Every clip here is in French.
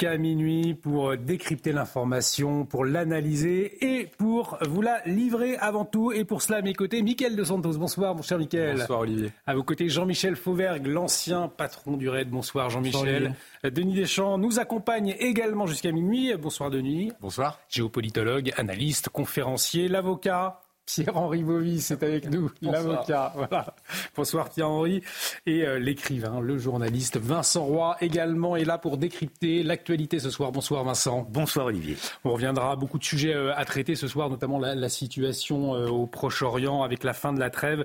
Jusqu'à minuit pour décrypter l'information, pour l'analyser et pour vous la livrer avant tout. Et pour cela, à mes côtés, Mickaël de Santos. Bonsoir, mon cher Mickaël. Bonsoir, Olivier. À vos côtés, Jean-Michel Fauvergue, l'ancien patron du RAID. Bonsoir, Jean-Michel. Denis Deschamps nous accompagne également jusqu'à minuit. Bonsoir, Denis. Bonsoir. Géopolitologue, analyste, conférencier, l'avocat. Pierre-Henri Bovis est avec nous, l'avocat. Voilà. Bonsoir Pierre-Henri. Et euh, l'écrivain, le journaliste Vincent Roy également est là pour décrypter l'actualité ce soir. Bonsoir Vincent. Bonsoir Olivier. On reviendra à beaucoup de sujets euh, à traiter ce soir, notamment la, la situation euh, au Proche-Orient avec la fin de la trêve.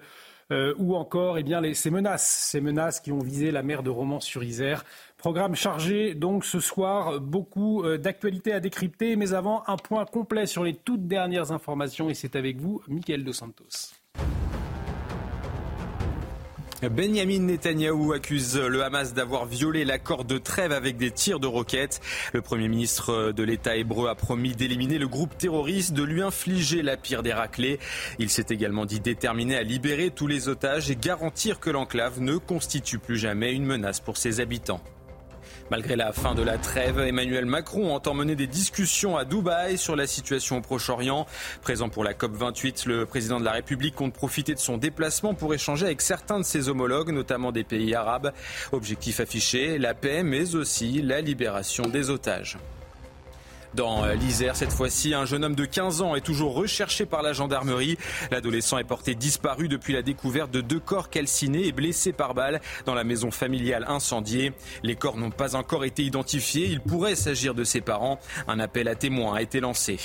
Euh, ou encore eh bien, les, ces menaces, ces menaces qui ont visé la mer de Romans-sur-Isère. Programme chargé donc ce soir, beaucoup euh, d'actualités à décrypter, mais avant un point complet sur les toutes dernières informations et c'est avec vous, Mickaël Dos Santos. Benjamin Netanyahou accuse le Hamas d'avoir violé l'accord de trêve avec des tirs de roquettes. Le Premier ministre de l'État hébreu a promis d'éliminer le groupe terroriste, de lui infliger la pire des raclées. Il s'est également dit déterminé à libérer tous les otages et garantir que l'enclave ne constitue plus jamais une menace pour ses habitants. Malgré la fin de la trêve, Emmanuel Macron entend mener des discussions à Dubaï sur la situation au Proche-Orient. Présent pour la COP28, le président de la République compte profiter de son déplacement pour échanger avec certains de ses homologues, notamment des pays arabes. Objectif affiché, la paix, mais aussi la libération des otages. Dans l'Isère, cette fois-ci, un jeune homme de 15 ans est toujours recherché par la gendarmerie. L'adolescent est porté disparu depuis la découverte de deux corps calcinés et blessés par balle dans la maison familiale incendiée. Les corps n'ont pas encore été identifiés. Il pourrait s'agir de ses parents. Un appel à témoins a été lancé.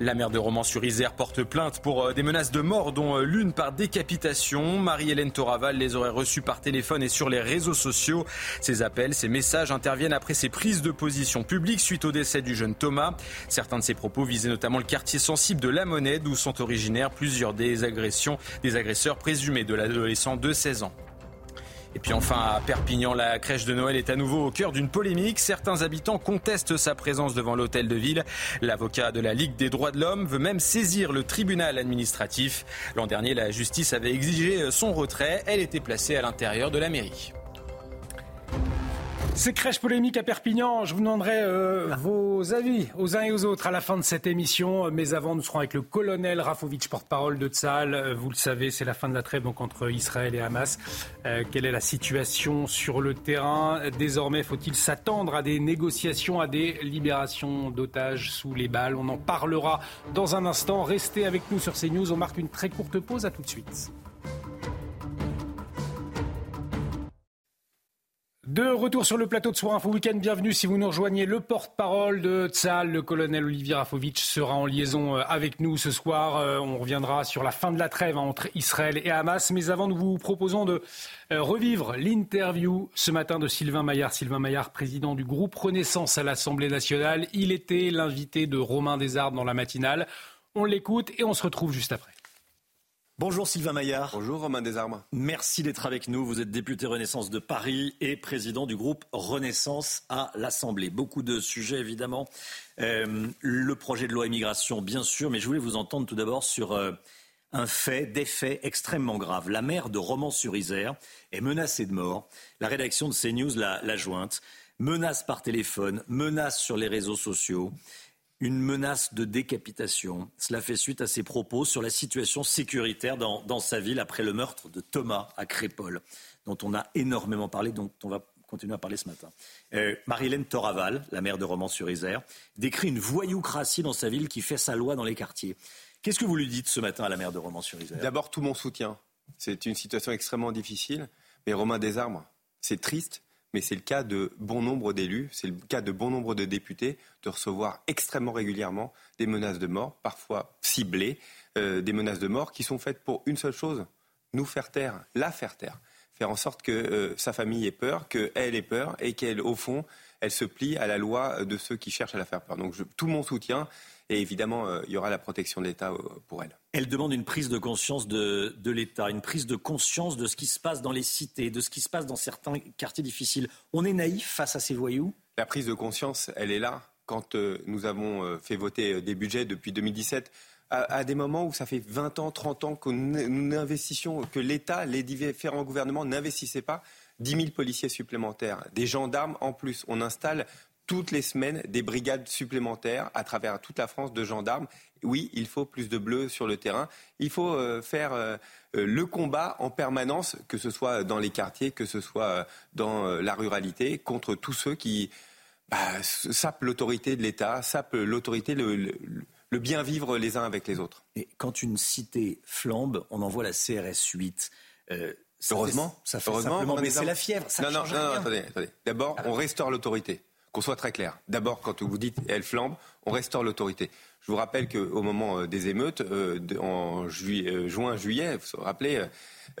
La mère de Romans-sur-Isère porte plainte pour des menaces de mort, dont l'une par décapitation. Marie-Hélène Toraval les aurait reçues par téléphone et sur les réseaux sociaux. Ces appels, ces messages interviennent après ses prises de position publiques suite au décès du jeune Thomas. Certains de ses propos visaient notamment le quartier sensible de La Monnaie, d'où sont originaires plusieurs des agressions des agresseurs présumés de l'adolescent de 16 ans. Et puis enfin, à Perpignan, la crèche de Noël est à nouveau au cœur d'une polémique. Certains habitants contestent sa présence devant l'hôtel de ville. L'avocat de la Ligue des droits de l'homme veut même saisir le tribunal administratif. L'an dernier, la justice avait exigé son retrait. Elle était placée à l'intérieur de la mairie. Ces crèches polémiques à Perpignan, je vous demanderai euh, vos avis aux uns et aux autres à la fin de cette émission. Mais avant, nous serons avec le colonel Rafovitch, porte-parole de Tzal. Vous le savez, c'est la fin de la trêve entre Israël et Hamas. Euh, quelle est la situation sur le terrain? Désormais, faut-il s'attendre à des négociations, à des libérations d'otages sous les balles? On en parlera dans un instant. Restez avec nous sur CNews. On marque une très courte pause. À tout de suite. De retour sur le plateau de Soir Info Week-end, bienvenue si vous nous rejoignez. Le porte-parole de Tzal, le colonel Olivier Rafovitch, sera en liaison avec nous ce soir. On reviendra sur la fin de la trêve entre Israël et Hamas. Mais avant, nous vous proposons de revivre l'interview ce matin de Sylvain Maillard. Sylvain Maillard, président du groupe Renaissance à l'Assemblée nationale. Il était l'invité de Romain Desarbes dans la matinale. On l'écoute et on se retrouve juste après. Bonjour Sylvain Maillard. Bonjour Romain Desarmes. Merci d'être avec nous. Vous êtes député Renaissance de Paris et président du groupe Renaissance à l'Assemblée. Beaucoup de sujets évidemment. Euh, le projet de loi immigration bien sûr, mais je voulais vous entendre tout d'abord sur euh, un fait, des faits extrêmement graves. La mère de Romans-sur-Isère est menacée de mort. La rédaction de CNews l'a jointe. Menace par téléphone, menace sur les réseaux sociaux une menace de décapitation. Cela fait suite à ses propos sur la situation sécuritaire dans, sa ville après le meurtre de Thomas à Crépole, dont on a énormément parlé, dont on va continuer à parler ce matin. Euh, Marie-Hélène Toraval, la maire de Romans-sur-Isère, décrit une voyoucratie dans sa ville qui fait sa loi dans les quartiers. Qu'est-ce que vous lui dites ce matin à la maire de Romans-sur-Isère D'abord, tout mon soutien. C'est une situation extrêmement difficile. Mais Romain Desarmes, c'est triste, mais c'est le cas de bon nombre d'élus, c'est le cas de bon nombre de députés de recevoir extrêmement régulièrement des menaces de mort, parfois ciblées, euh, des menaces de mort qui sont faites pour une seule chose, nous faire taire, la faire taire. faire en sorte que sa famille ait peur, qu'elle ait peur et qu'elle, au fond, elle se plie à la loi de ceux qui cherchent à la faire peur. Donc tout mon soutien et évidemment, il y aura la protection de l'État pour elle. Elle demande une prise de conscience de, de l'État, une prise de conscience de ce qui se passe dans les cités, de ce qui se passe dans certains quartiers difficiles. On est naïf face à ces voyous? La prise de conscience, elle est là. Quand nous avons fait voter des budgets depuis 2017, à, des moments où ça fait 20 ans, 30 ans que nous que l'État, les différents gouvernements n'investissaient pas 10 000 policiers supplémentaires, des gendarmes en plus. On installe toutes les semaines des brigades supplémentaires à travers toute la France de gendarmes. Oui, il faut plus de bleus sur le terrain. Il faut euh, faire euh, euh, le combat en permanence, que ce soit dans les quartiers, que ce soit dans la ruralité, contre tous ceux qui bah, sapent l'autorité de l'État, sapent l'autorité, le, le bien vivre les uns avec les autres. Et quand une cité flambe, on envoie la CRS 8. Euh, Heureusement, ça fait Heureusement, mais c'est la fièvre. Ça non, non, non, attendez, attendez. D'abord, on restaure l'autorité. Qu'on soit très clair. D'abord, quand vous dites elle flambe, on restaure l'autorité. Je vous rappelle qu'au moment euh, des émeutes, euh, en juillet, juin, juillet, vous vous rappelez,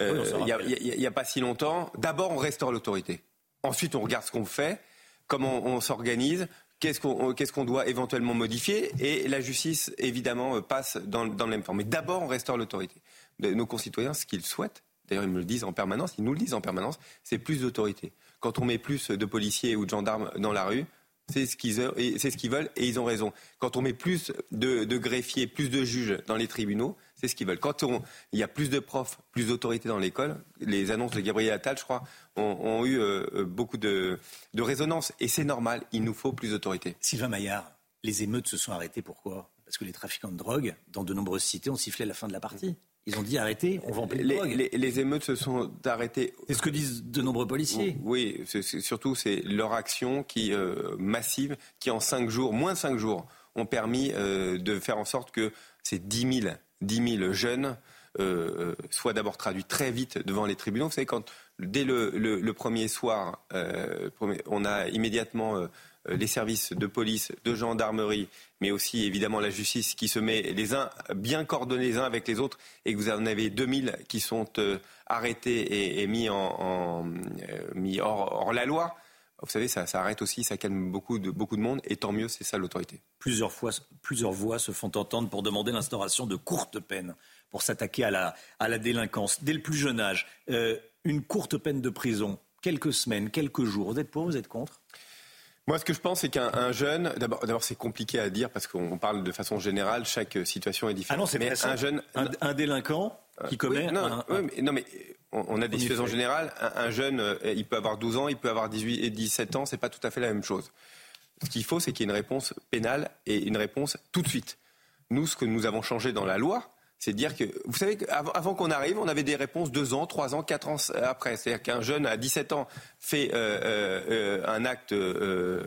il n'y a, pas si longtemps, d'abord on restaure l'autorité. Ensuite, on regarde ce qu'on fait, comment on s'organise, qu'est-ce qu'on doit éventuellement modifier Et la justice, évidemment, euh, passe dans, dans le même temps. Mais d'abord, on restaure l'autorité. Nos concitoyens, ce qu'ils souhaitent, d'ailleurs ils nous le disent en permanence, c'est plus d'autorité. Quand on met plus de policiers ou de gendarmes dans la rue, c'est ce qu'ils veulent et ils ont raison. Quand on met plus de, greffiers, plus de juges dans les tribunaux, c'est ce qu'ils veulent. Quand il y a plus de profs, plus d'autorité dans l'école, les annonces de Gabriel Attal, je crois, ont, eu euh, beaucoup de, résonance. Et c'est normal, il nous faut plus d'autorité. Sylvain Maillard, les émeutes se sont arrêtées pourquoi? Parce que les trafiquants de drogue, dans de nombreuses cités, ont sifflé la fin de la partie. Ils ont dit arrêtez, on va en les, drogue. Les, émeutes se sont arrêtées. C'est ce que disent de nombreux policiers. Oui, surtout c'est leur action qui euh, massive, qui en cinq jours, moins cinq jours, ont permis de faire en sorte que ces 10 000, 10 000 jeunes soient d'abord traduits très vite devant les tribunaux. Vous savez, quand Dès le, premier soir, euh, on a immédiatement euh, les services de police, de gendarmerie, mais aussi évidemment la justice qui se met les uns bien coordonnés les uns avec les autres et que vous en avez 2000 qui sont euh, arrêtés et, mis, mis hors, la loi. Vous savez, ça, arrête aussi, ça calme beaucoup de, beaucoup de monde, et tant mieux, c'est ça l'autorité. Plusieurs, plusieurs voix se font entendre pour demander l'instauration de courtes peines pour s'attaquer à la, à la délinquance dès le plus jeune âge une courte peine de prison, quelques semaines, quelques jours. Vous êtes pour, vous êtes contre? Moi, ce que je pense, c'est qu'un jeune, d'abord, c'est compliqué à dire parce qu'on parle de façon générale, chaque situation est différente. Ah non, c'est mais un jeune, un, délinquant qui commet. non, mais, non, mais on, a des situations générales. Un, jeune, euh, il peut avoir 12 ans, il peut avoir 18 et 17 ans, c'est pas tout à fait la même chose. Ce qu'il faut, c'est qu'il y ait une réponse pénale et une réponse tout de suite. Nous, ce que nous avons changé dans la loi, c'est dire que, vous savez qu'avant avant qu'on arrive, on avait des réponses deux ans, trois ans, quatre ans après. C'est-à-dire qu'un jeune à 17 ans fait euh, euh, euh, un acte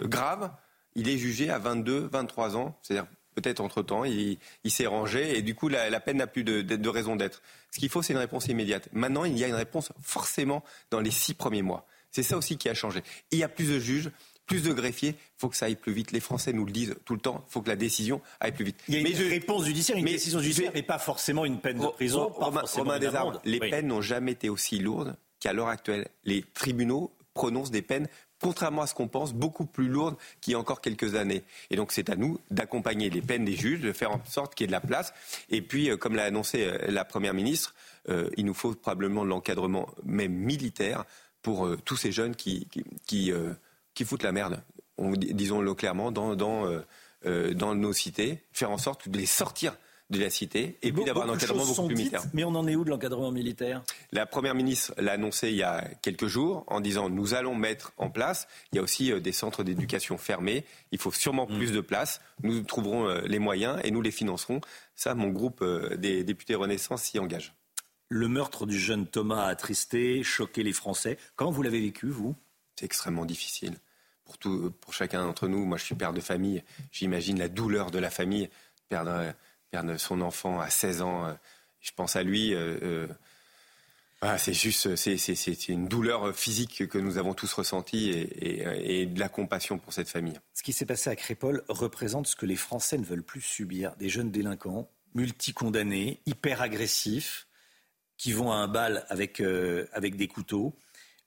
grave, il est jugé à 22, 23 ans. C'est-à-dire peut-être entre-temps, il, s'est rangé et du coup, la, peine n'a plus de, de raison d'être. Ce qu'il faut, c'est une réponse immédiate. Maintenant, il y a une réponse forcément dans les six premiers mois. C'est ça aussi qui a changé. Il y a plus de juges, plus de greffiers, il faut que ça aille plus vite. Les Français nous le disent tout le temps, il faut que la décision aille plus vite. Il y a une réponse judiciaire, une décision judiciaire, et pas forcément une peine de prison. Romain, les peines n'ont jamais été aussi lourdes qu'à l'heure actuelle. Les tribunaux prononcent des peines contrairement à ce qu'on pense, beaucoup plus lourdes qu'il y a encore quelques années. Et donc c'est à nous d'accompagner les peines des juges, de faire en sorte qu'il y ait de la place. Et puis, euh, comme l'a annoncé euh, la Première ministre, euh, il nous faut probablement de l'encadrement même militaire pour tous ces jeunes qui, qui qui foutent la merde, disons-le clairement, dans, dans, euh, euh, dans nos cités, faire en sorte de les sortir de la cité et puis d'avoir un encadrement beaucoup plus militaire. Mais on en est où de l'encadrement militaire? La Première ministre l'a annoncé il y a quelques jours en disant nous allons mettre en place. Il y a aussi euh, des centres d'éducation fermés. Il faut sûrement mm. plus de place. Nous trouverons les moyens et nous les financerons. Ça, mon groupe des députés Renaissance s'y engage. Le meurtre du jeune Thomas a attristé, choqué les Français. Comment vous l'avez vécu, vous? C'est extrêmement difficile pour, tout, pour chacun d'entre nous. Moi, je suis père de famille. J'imagine la douleur de la famille, perdre, perdre son enfant à 16 ans. Je pense à lui. Euh, euh, c'est juste, c'est une douleur physique que nous avons tous ressentie et, de la compassion pour cette famille. Ce qui s'est passé à Crépol représente ce que les Français ne veulent plus subir. Des jeunes délinquants, multicondamnés, hyper agressifs, qui vont à un bal avec, euh, avec des couteaux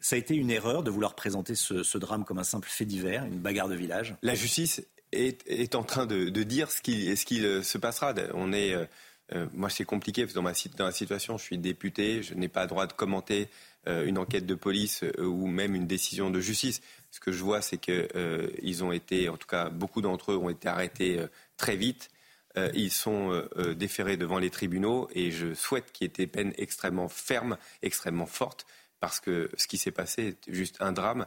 Ça a été une erreur de vouloir présenter ce, drame comme un simple fait divers, une bagarre de village La justice est, en train de, dire ce qui, ce se passera. On est, moi, c'est compliqué dans, ma, dans la situation. Je suis député, je n'ai pas le droit de commenter une enquête de police ou même une décision de justice. Ce que je vois, c'est qu'ils ont été, en tout cas, beaucoup d'entre eux ont été arrêtés très vite. Euh, ils sont euh, euh, déférés devant les tribunaux et je souhaite qu'il y ait des peines extrêmement fermes, extrêmement fortes, parce que ce qui s'est passé est juste un drame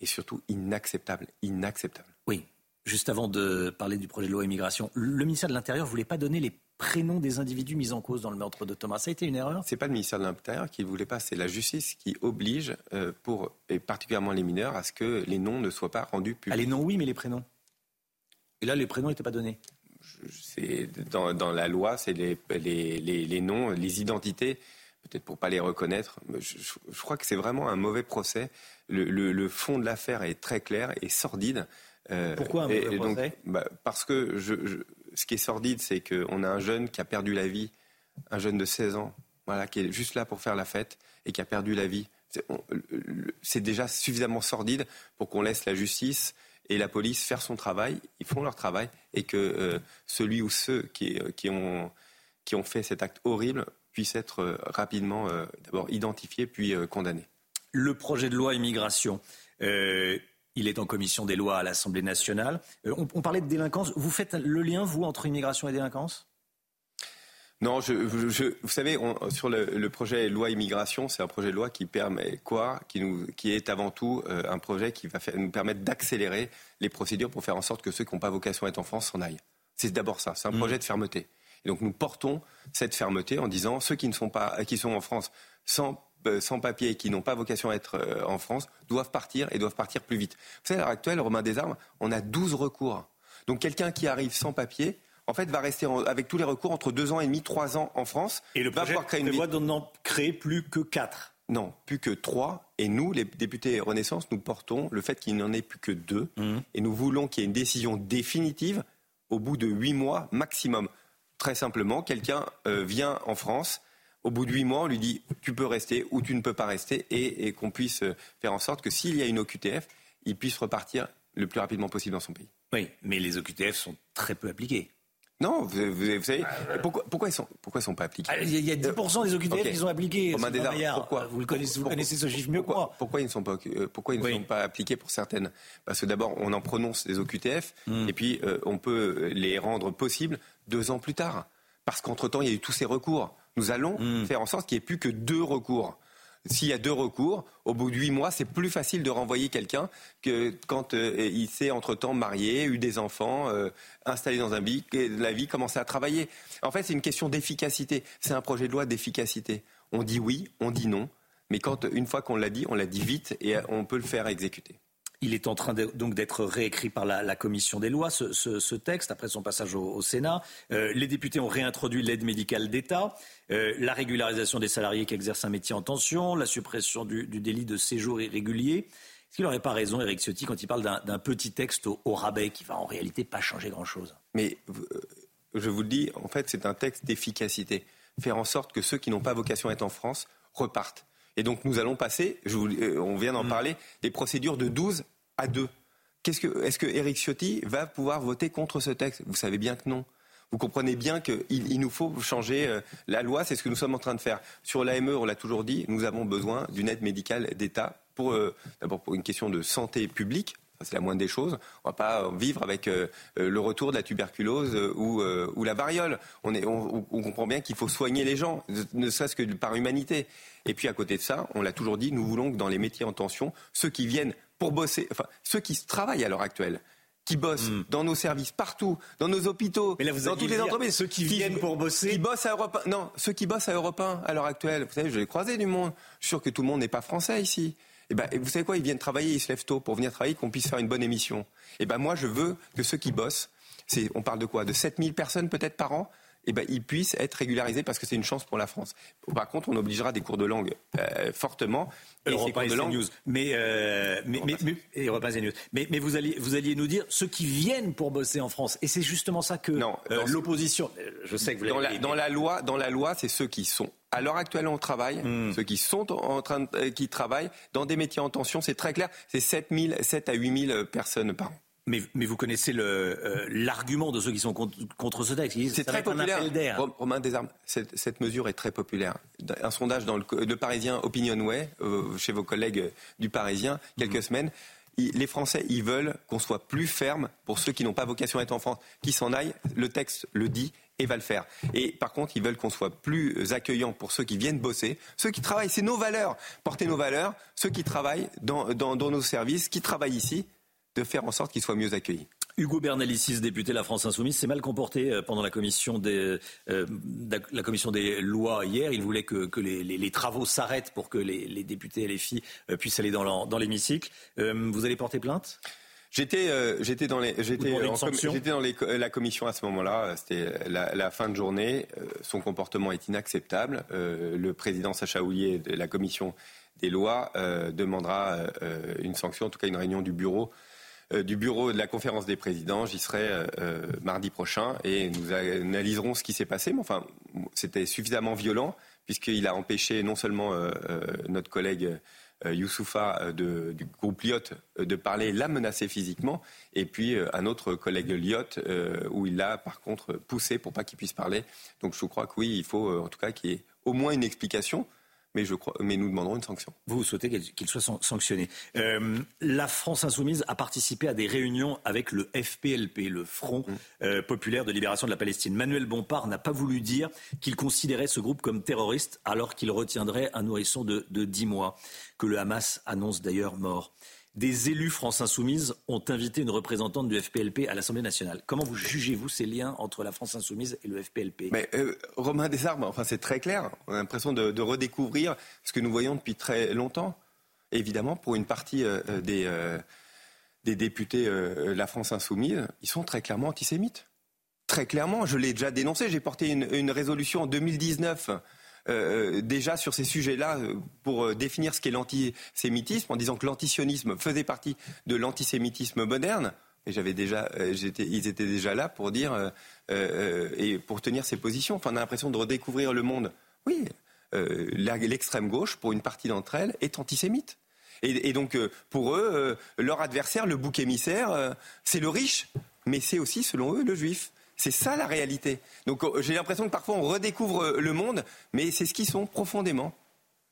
et surtout inacceptable, inacceptable. Oui. Juste avant de parler du projet de loi immigration, le ministère de l'Intérieur ne voulait pas donner les prénoms des individus mis en cause dans le meurtre de Thomas. Ça a été une erreur? Ce n'est pas le ministère de l'Intérieur qui ne voulait pas, c'est la justice qui oblige, pour, et particulièrement les mineurs, à ce que les noms ne soient pas rendus publics. Ah, les noms, oui, mais les prénoms Et là, les prénoms n'étaient pas donnés c'est dans, la loi, c'est les, les, noms, les identités, peut-être pour pas les reconnaître. Je, je crois que c'est vraiment un mauvais procès. Le, fond de l'affaire est très clair et sordide. Euh, Pourquoi un mauvais procès? bah, Parce que ce qui est sordide, c'est qu'on a un jeune qui a perdu la vie, un jeune de 16 ans, voilà, qui est juste là pour faire la fête et qui a perdu la vie. C'est déjà suffisamment sordide pour qu'on laisse la justice et la police faire son travail, ils font leur travail, et que euh, celui ou ceux qui, euh, qui, ont, qui ont fait cet acte horrible puissent être euh, rapidement d'abord identifiés puis condamnés. Le projet de loi immigration. Il est en commission des lois à l'Assemblée nationale. on, parlait de délinquance. Vous faites le lien, vous, entre immigration et délinquance? Non, je, vous savez, sur le, projet loi immigration, c'est un projet de loi qui permet quoi? Qui, nous, qui est avant tout euh, un projet qui va nous permettre d'accélérer les procédures pour faire en sorte que ceux qui n'ont pas vocation à être en France s'en aillent. C'est d'abord ça, c'est un mmh. projet de fermeté. Et donc nous portons cette fermeté en disant ceux qui ne sont pas, qui sont en France sans euh, sans papier et qui n'ont pas vocation à être euh, en France doivent partir et doivent partir plus vite. Vous savez, à l'heure actuelle, Romain Desarmes, on a 12 recours. Donc quelqu'un qui arrive sans papier, en fait, va rester avec tous les recours entre deux ans et demi, trois ans en France. Et le va projet créer une prévoit d'en créer plus que quatre. Non, plus que trois. Et nous, les députés Renaissance, nous portons le fait qu'il n'en ait plus que deux. Mmh. Et nous voulons qu'il y ait une décision définitive au bout de huit mois maximum. Très simplement, quelqu'un euh, vient en France. Au bout de huit mois, on lui dit tu peux rester ou tu ne peux pas rester et qu'on puisse euh, faire en sorte que s'il y a une OQTF, il puisse repartir le plus rapidement possible dans son pays. Oui, mais les OQTF sont très peu appliqués. Non, vous, vous, savez, pourquoi, pourquoi, ils sont, pourquoi ils sont pas appliqués? Il y a 10% des OQTF qui sont appliqués. pourquoi? Vous, connaissez, vous connaissez ce chiffre mieux que moi. Pourquoi ils ne sont pas, euh, pourquoi ils ne sont pas appliqués pour certaines? Parce que d'abord, on en prononce des OQTF, hmm. et puis euh, on peut les rendre possibles deux ans plus tard. Parce qu'entre-temps, il y a eu tous ces recours. Nous allons hmm. faire en sorte qu'il n'y ait plus que deux recours. S'il y a deux recours, au bout de huit mois, c'est plus facile de renvoyer quelqu'un que quand euh, il s'est entre-temps marié, eu des enfants, euh, installé dans un vie, la vie commençait à travailler. En fait, c'est une question d'efficacité. C'est un projet de loi d'efficacité. On dit oui, on dit non, mais quand une fois qu'on l'a dit, on l'a dit vite et on peut le faire exécuter. Il est en train donc d'être réécrit par la, commission des lois, ce, texte, après son passage au, Sénat. Euh, les députés ont réintroduit l'aide médicale d'État, euh, la régularisation des salariés qui exercent un métier en tension, la suppression du, délit de séjour irrégulier. Est-ce qu'il n'aurait pas raison, Eric Ciotti, quand il parle d'un petit texte au, rabais qui va en réalité pas changer grand-chose? Mais euh, je vous le dis, en fait, c'est un texte d'efficacité. Faire en sorte que ceux qui n'ont pas vocation à être en France repartent. Et donc nous allons passer, on vient d'en mm. parler, des procédures de 12 à deux. Est-ce que, Eric Ciotti va pouvoir voter contre ce texte? Vous savez bien que non. Vous comprenez bien qu'il il nous faut changer euh, la loi, c'est ce que nous sommes en train de faire. Sur l'AME, on l'a toujours dit, nous avons besoin d'une aide médicale d'État pour euh, d'abord pour une question de santé publique, c'est la moindre des choses. On ne va pas vivre avec euh, le retour de la tuberculose ou, la variole. On, on comprend bien qu'il faut soigner les gens, ne serait-ce que par humanité. Et puis à côté de ça, on l'a toujours dit, nous voulons que dans les métiers en tension, ceux qui viennent pour bosser, enfin, ceux qui travaillent à l'heure actuelle, qui bossent hmm. dans nos services partout, dans nos hôpitaux, dans toutes les entreprises, ceux qui, viennent pour bosser, qui bossent à Europe 1, non, ceux qui bossent à Europe 1 à l'heure actuelle. Vous savez, je l'ai croisé du monde. Je suis sûr que tout le monde n'est pas français ici. Et eh ben, vous savez quoi Ils viennent travailler, ils se lèvent tôt pour venir travailler, qu'on puisse faire une bonne émission. Et eh ben, moi, je veux que ceux qui bossent, c'est, on parle de quoi? De 7000 personnes peut-être par an? Eh ben, ils puissent être régularisés parce que c'est une chance pour la France. Par contre, on obligera des cours de langue euh, fortement. Et de langue... News. Mais, euh, mais, mais, mais, mais, vous, alliez, vous alliez nous dire ceux qui viennent pour bosser en France. Et c'est justement ça que euh, l'opposition. Je sais que vous dans la, dans la loi, dans la loi, c'est ceux qui sont À l'heure actuelle, on travaille. Hmm. Ceux qui sont en train de, qui travaillent dans des métiers en tension, c'est très clair. C'est 7, 000, 7 à 8 000 personnes par an. Mais, mais, vous connaissez euh, l'argument de ceux qui sont contre, contre ce texte. C'est très populaire. Romain Desarmes, cette, cette, mesure est très populaire. Un sondage dans le, Parisien Opinionway, euh, chez vos collègues du Parisien, quelques mhm. semaines, les Français, ils veulent qu'on soit plus ferme pour ceux qui n'ont pas vocation à être en France, qui s'en aillent. Le texte le dit et va le faire. Et par contre, ils veulent qu'on soit plus accueillant pour ceux qui viennent bosser, ceux qui travaillent. C'est nos valeurs. Porter nos valeurs, ceux qui travaillent dans, dans, dans nos services, qui travaillent ici de faire en sorte qu'ils soient mieux accueillis. Hugo Bernalicis, député de la France Insoumise, s'est mal comporté euh, pendant la commission des, euh, la commission des lois hier. Il voulait que, les, travaux s'arrêtent pour que les, députés et les filles euh, puissent aller dans l'hémicycle. vous allez porter plainte? J'étais j'étais dans les j'étais dans la commission à ce moment-là. C'était la, fin de journée. son comportement est inacceptable. le président Sacha Houlier de la commission des lois demandera une sanction, en tout cas une réunion du bureau du bureau de la conférence des présidents. J'y serai euh, euh, mardi prochain et nous analyserons ce qui s'est passé. Mais enfin, c'était suffisamment violent puisqu'il a empêché non seulement notre collègue Youssoufa du groupe Lyot de parler, l'a menacé physiquement, et puis un autre collègue Lyot où il l'a par contre poussé pour pas qu'il puisse parler. Donc je crois que oui, il faut en tout cas qu'il y ait au moins une explication mais, je crois, mais nous demanderons une sanction. Vous souhaitez qu'il soit sanctionné. Euh, la France insoumise a participé à des réunions avec le FPLP, le Front mm. euh, populaire de libération de la Palestine. Manuel Bompard n'a pas voulu dire qu'il considérait ce groupe comme terroriste alors qu'il retiendrait un nourrisson de, de 10 mois, que le Hamas annonce d'ailleurs mort des élus France Insoumise ont invité une représentante du FPLP à l'Assemblée nationale. Comment vous jugez-vous ces liens entre la France Insoumise et le FPLP Mais euh, Romain Desarmes, enfin c'est très clair. On a l'impression de, redécouvrir ce que nous voyons depuis très longtemps. évidemment, pour une partie euh, euh, des, des, députés la France Insoumise, ils sont très clairement antisémites. Très clairement, je l'ai déjà dénoncé. J'ai porté une, une résolution en 2019 euh, euh, déjà sur ces sujets-là euh, pour définir ce qu'est l'antisémitisme en disant que l'antisionisme faisait partie de l'antisémitisme moderne. Et j'avais déjà, ils étaient déjà là pour dire et pour tenir ces positions. Enfin, on a l'impression de redécouvrir le monde. Oui, l'extrême gauche, pour une partie d'entre elles, est antisémite. Et, donc, pour eux, leur adversaire, le bouc émissaire, c'est le riche, mais c'est aussi, selon eux, le juif. C'est ça la réalité. Donc euh, j'ai l'impression que parfois on redécouvre euh, le monde, mais c'est ce qu'ils sont profondément.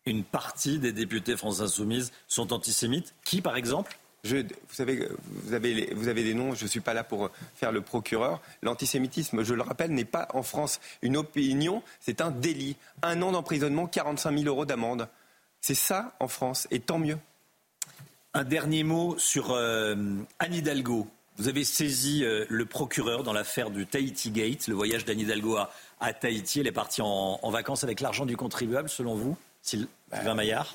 Une partie des députés France Insoumise sont antisémites. Qui, par exemple? Vous savez, vous avez, vous avez des noms, je ne suis pas là pour faire le procureur. L'antisémitisme, je le rappelle, n'est pas en France une opinion, c'est un délit. Un an d'emprisonnement, 45 000 euros d'amende. C'est ça en France, et tant mieux. Un dernier mot sur euh, Anne Hidalgo. Vous avez saisi euh, le procureur dans l'affaire du Tahiti Gate, le voyage d'Anne Hidalgo à, Tahiti. Elle est partie en, vacances avec l'argent du contribuable, selon vous, Sylvain bah, Maillard?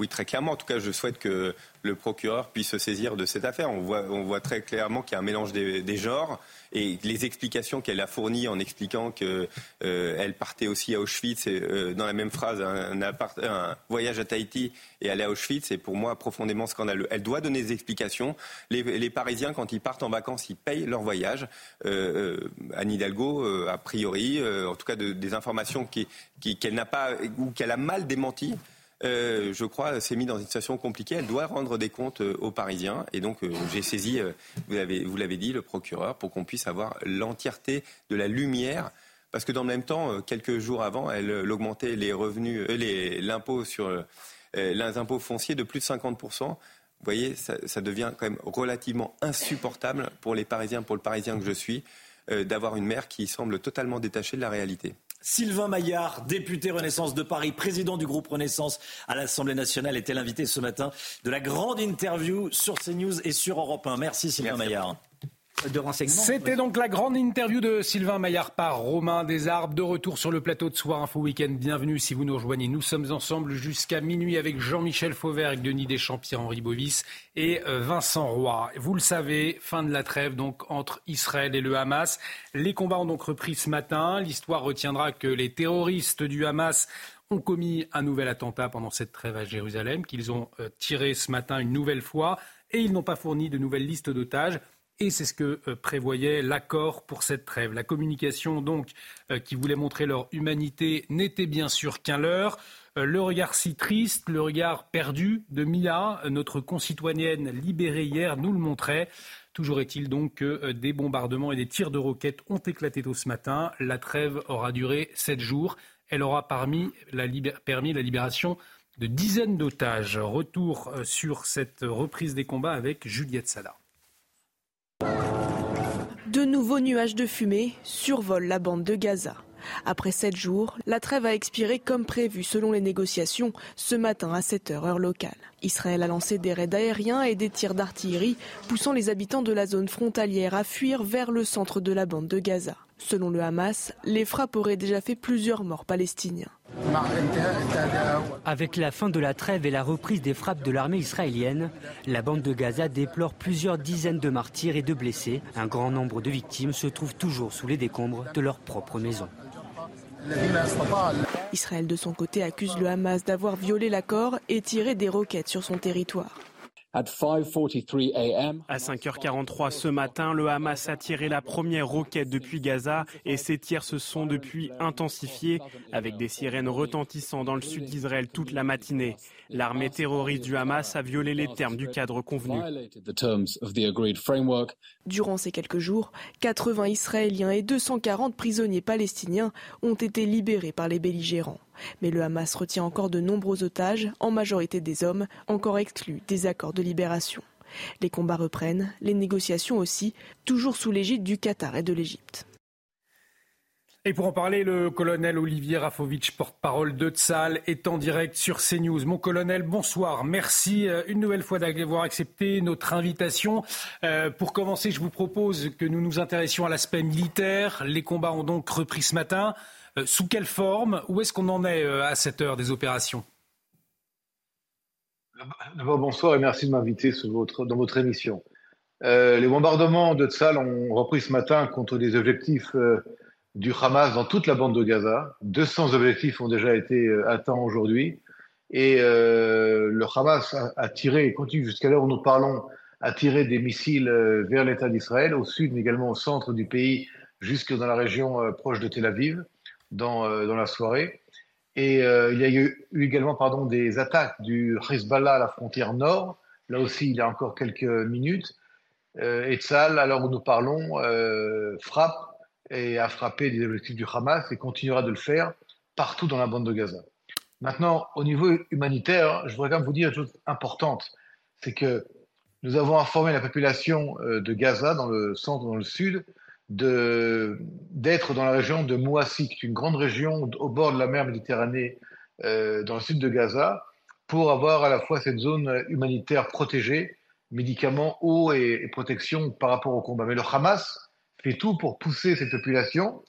Oui, très clairement. En tout cas, je souhaite que le procureur puisse se saisir de cette affaire. On voit, on voit très clairement qu'il y a un mélange des, genres et les explications qu'elle a fournies en expliquant qu'elle euh, partait aussi à Auschwitz, et, euh, dans la même phrase, un, un, voyage à Tahiti et aller à Auschwitz, c'est pour moi profondément scandaleux. Elle doit donner des explications. Les, Parisiens, quand ils partent en vacances, ils payent leur voyage. Euh, Anne Hidalgo, a priori, en tout cas des informations qu'elle n'a pas ou qu'elle a mal démenties. Euh, je crois, s'est mis dans une situation compliquée. Elle doit rendre des comptes euh, aux Parisiens. Et donc, euh, j'ai saisi, vous l'avez dit, le procureur pour qu'on puisse avoir l'entièreté de la lumière. Parce que dans le même temps, quelques jours avant, elle, augmentait les revenus, l'impôt sur les impôts fonciers de plus de 50%. Vous voyez, ça, ça, devient quand même relativement insupportable pour les Parisiens, pour le Parisien que je suis, d'avoir une maire qui semble totalement détachée de la réalité. Sylvain Maillard, député Renaissance de Paris, président du groupe Renaissance à l'Assemblée nationale, était l'invité ce matin de la grande interview sur CNews et sur Europe 1. Merci Sylvain Maillard de renseignements. C'était donc la grande interview de Sylvain Maillard par Romain Desarbes. De retour sur le plateau de Soir Info Week-end. Bienvenue si vous nous rejoignez. Nous sommes ensemble jusqu'à minuit avec Jean-Michel Fauvert, Denis Deschamps, Pierre-Henri Bovis et euh, Vincent Roy. Vous le savez, fin de la trêve donc entre Israël et le Hamas. Les combats ont donc repris ce matin. L'histoire retiendra que les terroristes du Hamas ont commis un nouvel attentat pendant cette trêve à Jérusalem, qu'ils ont euh, tiré ce matin une nouvelle fois et ils n'ont pas fourni de nouvelles listes d'otages. Et c'est ce que euh, prévoyait l'accord pour cette trêve. La communication donc euh, qui voulait montrer leur humanité n'était bien sûr qu'un leurre. Euh, le regard si triste, le regard perdu de Mia, notre concitoyenne libérée hier, nous le montrait. Toujours est-il donc que des bombardements et des tirs de roquettes ont éclaté tôt ce matin. La trêve aura duré sept jours. Elle aura permis la, libération de dizaines d'otages. Retour sur cette reprise des combats avec Juliette Sada. De nouveaux nuages de fumée survolent la bande de Gaza. Après sept jours, la trêve a expiré comme prévu selon les négociations ce matin à 7 heures heure locale. Israël a lancé des raids aériens et des tirs d'artillerie, poussant les habitants de la zone frontalière à fuir vers le centre de la bande de Gaza. Selon le Hamas, les frappes auraient déjà fait plusieurs morts palestiniens. Avec la fin de la trêve et la reprise des frappes de l'armée israélienne, la bande de Gaza déplore plusieurs dizaines de martyrs et de blessés. Un grand nombre de victimes se trouvent toujours sous les décombres de leur propre maison. Israël de son côté accuse le Hamas d'avoir violé l'accord et tiré des roquettes sur son territoire. À 5h43 ce matin, le Hamas a tiré la première roquette depuis Gaza et ces tirs se sont depuis intensifiés avec des sirènes retentissant dans le sud d'Israël toute la matinée. L'armée terroriste du Hamas a violé les termes du cadre convenu. Durant ces quelques jours, 80 Israéliens et 240 prisonniers palestiniens ont été libérés par les belligérants. Mais le Hamas retient encore de nombreux otages, en majorité des hommes, encore exclus des accords de libération. Les combats reprennent, les négociations aussi, toujours sous l'égide du Qatar et de l'Égypte. Et pour en parler, le colonel Olivier Rafovitch, porte-parole de Tsal, est en direct sur CNews. Mon colonel, bonsoir. Merci euh, une nouvelle fois d'avoir accepté notre invitation. Euh, pour commencer, je vous propose que nous nous intéressions à l'aspect militaire. Les combats ont donc repris ce matin. Euh, sous quelle forme Où est-ce qu'on en est à cette heure des opérations? D'abord, bonsoir et merci de m'inviter dans votre émission. les bombardements de Tsal ont repris ce matin contre des objectifs du Hamas dans toute la bande de Gaza. 200 objectifs ont déjà été euh, atteints aujourd'hui. Et euh, le Hamas a, tiré, et continue jusqu'à l'heure où nous parlons, a tiré des missiles euh, vers l'État d'Israël, au sud, mais également au centre du pays, jusque dans la région proche de Tel Aviv, dans, dans la soirée. Et il y a eu, également pardon, des attaques du Hezbollah à la frontière nord, là aussi il y a encore quelques minutes. et Tzal, alors où nous parlons, frappe et a frappé des objectifs du Hamas et continuera de le faire partout dans la bande de Gaza. Maintenant, au niveau humanitaire, je voudrais quand même vous dire une chose importante, c'est que nous avons informé la population euh, de Gaza, dans le centre, dans le sud, d'être dans la région de Mouassi, qui est une grande région au bord de la mer Méditerranée, euh, dans le sud de Gaza, pour avoir à la fois cette zone humanitaire protégée, médicaments, eau et, protection par rapport au combat. Mais le Hamas fait tout pour pousser cette population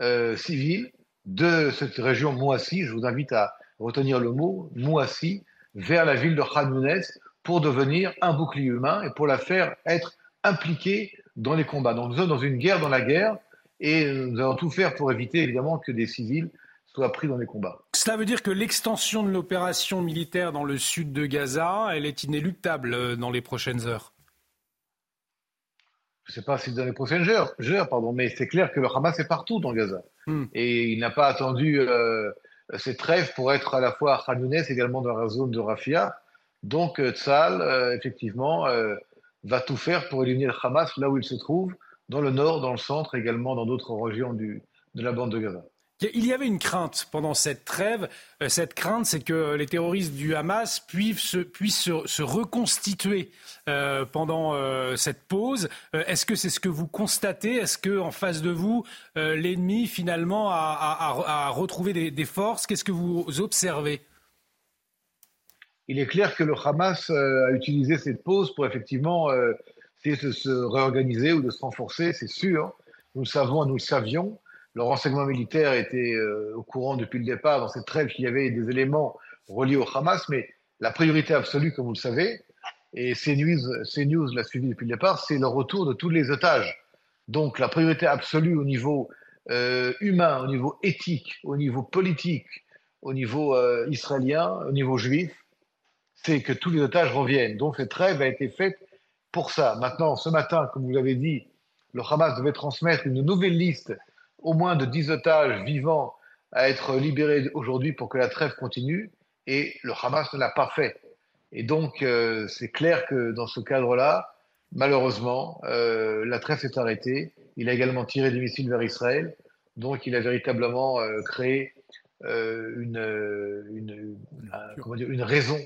euh, civile de cette région Mouassi, je vous invite à retenir le mot, Mouassi, vers la ville de Khan pour devenir un bouclier humain et pour la faire être impliquée dans les combats. Donc nous sommes dans une guerre dans la guerre et nous allons tout faire pour éviter évidemment que des civils soient pris dans les combats. Cela veut dire que l'extension de l'opération militaire dans le sud de Gaza, elle est inéluctable euh, dans les prochaines heures je ne sais pas si dans les prochaines heures, pardon, mais c'est clair que le Hamas est partout dans Gaza. Hmm. Et il n'a pas attendu euh, cette trêve pour être à la fois à Khan également dans la zone de Rafia. Donc euh, Tzal, euh, effectivement, va tout faire pour éliminer le Hamas là où il se trouve, dans le nord, dans le centre, également dans d'autres régions de la bande de Gaza. Il y avait une crainte pendant cette trêve. Euh, cette crainte, c'est que les terroristes du Hamas puissent se, reconstituer euh, pendant euh, cette pause. Est-ce que c'est ce que vous constatez? Est-ce que en face de vous, l'ennemi finalement a, retrouvé des, forces? Qu'est-ce que vous observez? Il est clair que le Hamas a utilisé cette pause pour effectivement essayer de se réorganiser ou de se renforcer, c'est sûr. Nous le savons, nous le savions le renseignement militaire était euh, au courant depuis le départ dans cette trêve qu'il y avait des éléments reliés au Hamas, mais la priorité absolue, comme vous le savez, et CNews, CNews l'a suivi depuis le départ, c'est le retour de tous les otages. Donc la priorité absolue au niveau euh, humain, au niveau éthique, au niveau politique, au niveau euh, israélien, au niveau juif, c'est que tous les otages reviennent. Donc cette trêve a été faite pour ça. Maintenant, ce matin, comme vous l'avez dit, le Hamas devait transmettre une nouvelle liste, au moins de 10 otages vivants à être libérés aujourd'hui pour que la trêve continue, et le Hamas ne l'a pas fait. Et donc, euh, c'est clair que dans ce cadre-là, malheureusement, euh, la trêve s'est arrêtée. Il a également tiré des missiles vers Israël. Donc, il a véritablement euh, créé une, une, dire, une raison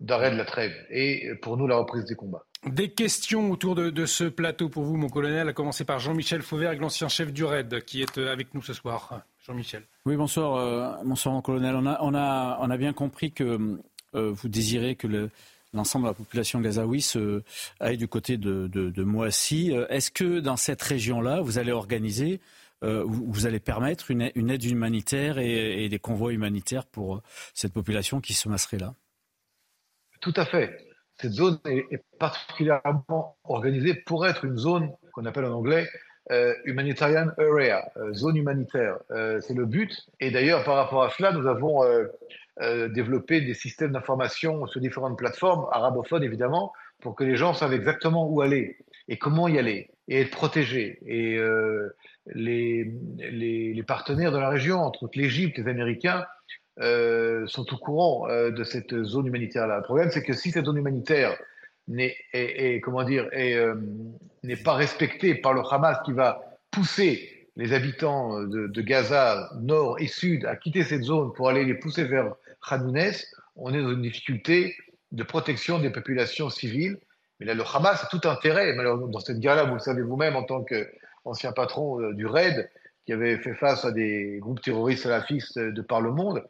d'arrêt de la trêve et pour nous la reprise des combats. Des questions autour de, ce plateau pour vous, mon colonel, à commencer par Jean-Michel Fauvergue, l'ancien chef du RAID, qui est avec nous ce soir. Jean-Michel. Oui, bonsoir, bonsoir, mon colonel. On a, on a, on a bien compris que euh, vous désirez que l'ensemble de la population gazaoui se, aille du côté de, de, Moissy. Euh, est-ce que dans cette région-là, vous allez organiser, euh, vous, allez permettre une, aide humanitaire et, des convois humanitaires pour cette population qui se masserait là? Tout à fait. Cette zone est, particulièrement organisée pour être une zone qu'on appelle en anglais humanitarian area, zone humanitaire. c'est le but. Et d'ailleurs, par rapport à cela, nous avons euh, développer des systèmes d'information sur différentes plateformes, arabophones évidemment, pour que les gens savent exactement où aller et comment y aller et être protégés. Et euh, les, les, partenaires de la région, entre autres l'Égypte, les Américains, euh, sont au courant de cette zone humanitaire-là. Le problème, c'est que si cette zone humanitaire n'est comment dire n'est pas respectée par le Hamas qui va pousser les habitants de, de, Gaza, nord et sud, à quitter cette zone pour aller les pousser vers Khanounès, on est dans une difficulté de protection des populations civiles. Mais là, le Hamas a tout intérêt, malheureusement, dans cette guerre-là, vous le savez vous-même en tant qu'ancien patron euh, du RAID, qui avait fait face à des groupes terroristes salafistes de par le monde,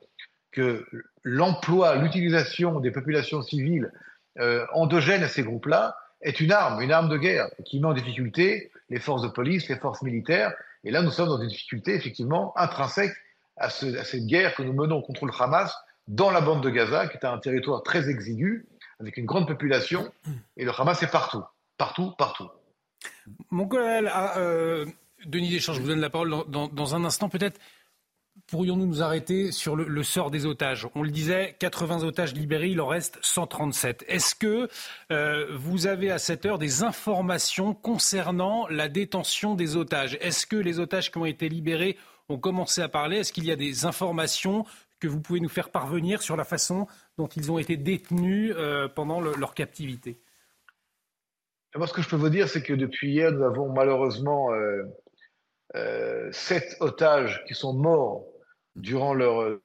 que l'emploi, l'utilisation des populations civiles euh, endogènes à ces groupes-là est une arme, une arme de guerre, qui met en difficulté les forces de police, les forces militaires. Et là, nous sommes dans une difficulté, effectivement, intrinsèque à, cette guerre que nous menons contre le Hamas dans la bande de Gaza, qui est un territoire très exigu, avec une grande population, et le Hamas est partout, partout, partout. Mon colonel, ah, euh, Denis Deschamps, je vous donne la parole dans, un instant. Peut-être pourrions-nous nous arrêter sur le, sort des otages? On le disait, 80 otages libérés, il en reste 137. Est-ce que euh, vous avez à cette heure des informations concernant la détention des otages? Est-ce que les otages qui ont été libérés ont commencé à parler? Est-ce qu'il y a des informations que vous pouvez nous faire parvenir sur la façon dont ils ont été détenus euh, pendant leur captivité? Moi, ce que je peux vous dire, c'est que depuis hier, nous avons malheureusement euh, sept otages qui sont morts durant leur.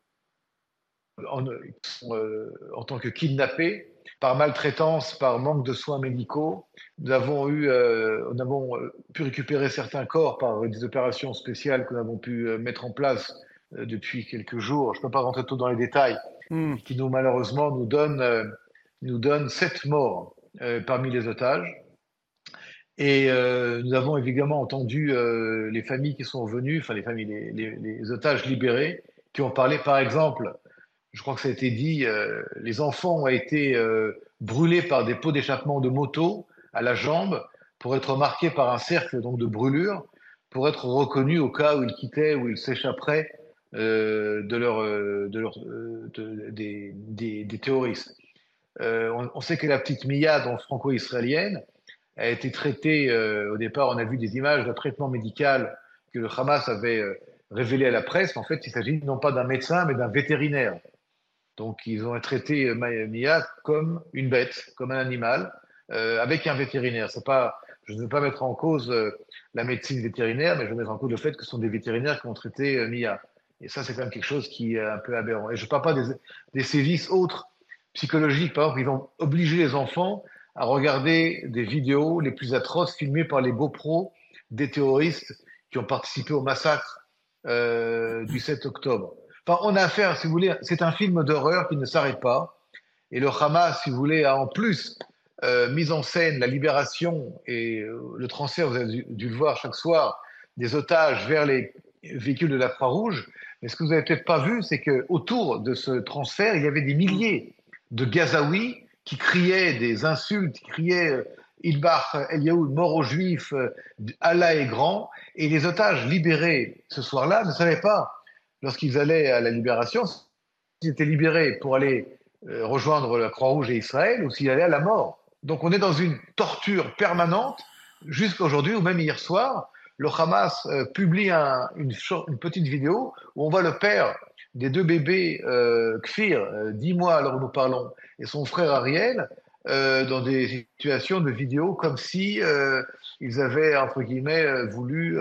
En, en, tant que kidnappés, par maltraitance, par manque de soins médicaux. Nous avons, eu, nous avons pu récupérer certains corps par des opérations spéciales que nous avons pu mettre en place euh, depuis quelques jours, je ne peux pas rentrer tout dans les détails, hmm. qui nous malheureusement nous donne, euh, nous donne sept morts euh, parmi les otages. Et nous avons évidemment entendu les familles qui sont venues, enfin les familles, les, otages libérés, qui ont parlé, par exemple, je crois que ça a été dit, les enfants ont été brûlés par des pots d'échappement de moto à la jambe pour être marqués par un cercle donc de brûlure, pour être reconnus au cas où ils quittaient, où ils s'échapperaient euh, de leur, euh, de leur, euh, des, terroristes. On, on, sait que la petite Mia, donc franco-israélienne, a été traitée, au départ, on a vu des images de traitement médical que le Hamas avait révélé à la presse. En fait, il s'agit non pas d'un médecin, mais d'un vétérinaire. Donc, ils ont traité Mia comme une bête, comme un animal, euh, avec un vétérinaire. C'est pas, je ne veux pas mettre en cause la médecine vétérinaire, mais je veux mettre en cause le fait que ce sont des vétérinaires qui ont traité Mia. Et ça, c'est quand même quelque chose qui est un peu aberrant. Et je ne parle pas des, des, sévices autres psychologiques. Par exemple, ils vont obliger les enfants à regarder des vidéos les plus atroces filmées par les beaux pros des terroristes qui ont participé au massacre euh, du 7 octobre. Enfin, on a affaire, si vous voulez, c'est un film d'horreur qui ne s'arrête pas. Et le Hamas, si vous voulez, a en plus euh, mis en scène la libération et euh, le transfert, vous avez dû, le voir chaque soir, des otages vers les véhicules de la Croix-Rouge. Mais ce que vous n'avez peut-être pas vu, c'est qu'autour de ce transfert, il y avait des milliers de Gazaouis qui criaient des insultes, qui criaient euh, Ilbar Eliaou, mort aux Juifs, euh, Allah est grand. Et les otages libérés ce soir-là ne savaient pas, lorsqu'ils allaient à la libération, s'ils étaient libérés pour aller euh, rejoindre la Croix-Rouge et Israël ou s'ils allaient à la mort. Donc on est dans une torture permanente jusqu'à aujourd'hui ou même hier soir. Le Hamas publie une, petite vidéo où on voit le père des deux bébés euh, Kfir, euh, dix mois alors nous parlons, et son frère Ariel, dans des situations de vidéo comme si ils avaient, entre guillemets, voulu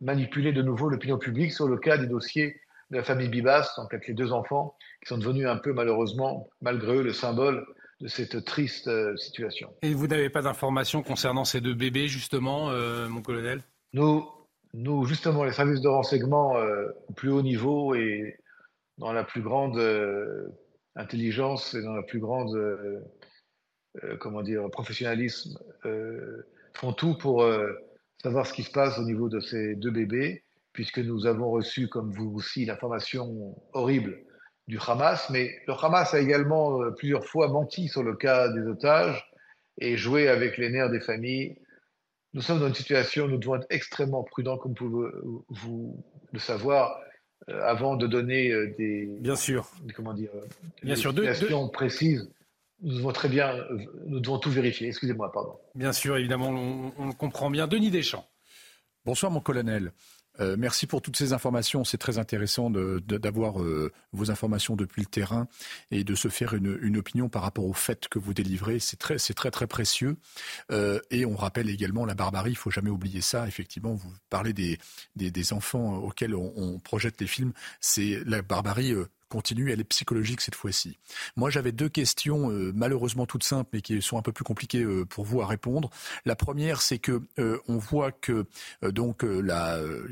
manipuler de nouveau l'opinion publique sur le cas des dossiers de la famille Bibas, donc avec les deux enfants, qui sont devenus un peu malheureusement, malgré eux, le symbole de cette triste euh, situation. Et vous n'avez pas d'informations concernant ces deux bébés, justement, euh, mon colonel? Nous, nous, justement, les services de renseignement euh, au plus haut niveau et dans la plus grande intelligence et dans la plus grande, comment dire, professionnalisme, font tout pour savoir ce qui se passe au niveau de ces deux bébés, puisque nous avons reçu, comme vous aussi, l'information horrible du Hamas, mais le Hamas a également euh, plusieurs fois menti sur le cas des otages et joué avec les nerfs des familles. Nous sommes dans une situation où nous devons être extrêmement prudents, comme vous, vous le savoir, euh, avant de donner euh, des, bien sûr, comment dire, bien sûr, précises. Nous devons très bien, nous devons tout vérifier. Excusez-moi, pardon. Bien sûr, évidemment, on, on le comprend bien. Denis Deschamps. Bonsoir, mon colonel. Euh, merci pour toutes ces informations. C'est très intéressant d'avoir euh, vos informations depuis le terrain et de se faire une, opinion par rapport aux faits que vous délivrez. C'est très, très, précieux. Euh, et on rappelle également la barbarie. Il faut jamais oublier ça. Effectivement, vous parlez des, enfants auxquels on, projette les films. C'est la barbarie continue, elle est psychologique cette fois-ci. Moi, j'avais deux questions, euh, malheureusement toutes simples, mais qui sont un peu plus compliquées euh, pour vous à répondre. La première, c'est que euh, on voit que donc il y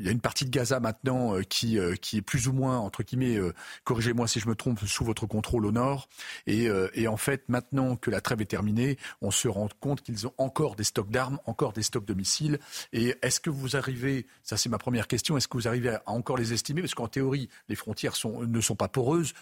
a une partie de Gaza maintenant qui qui est plus ou moins entre guillemets, corrigez-moi si je me trompe, sous votre contrôle au nord. Et, et en fait, maintenant que la trêve est terminée, on se rend compte qu'ils ont encore des stocks d'armes, encore des stocks de missiles. Et est-ce que vous arrivez, ça c'est ma première question, est-ce que vous arrivez à encore les estimer? Parce qu'en théorie, les frontières sont, ne sont pas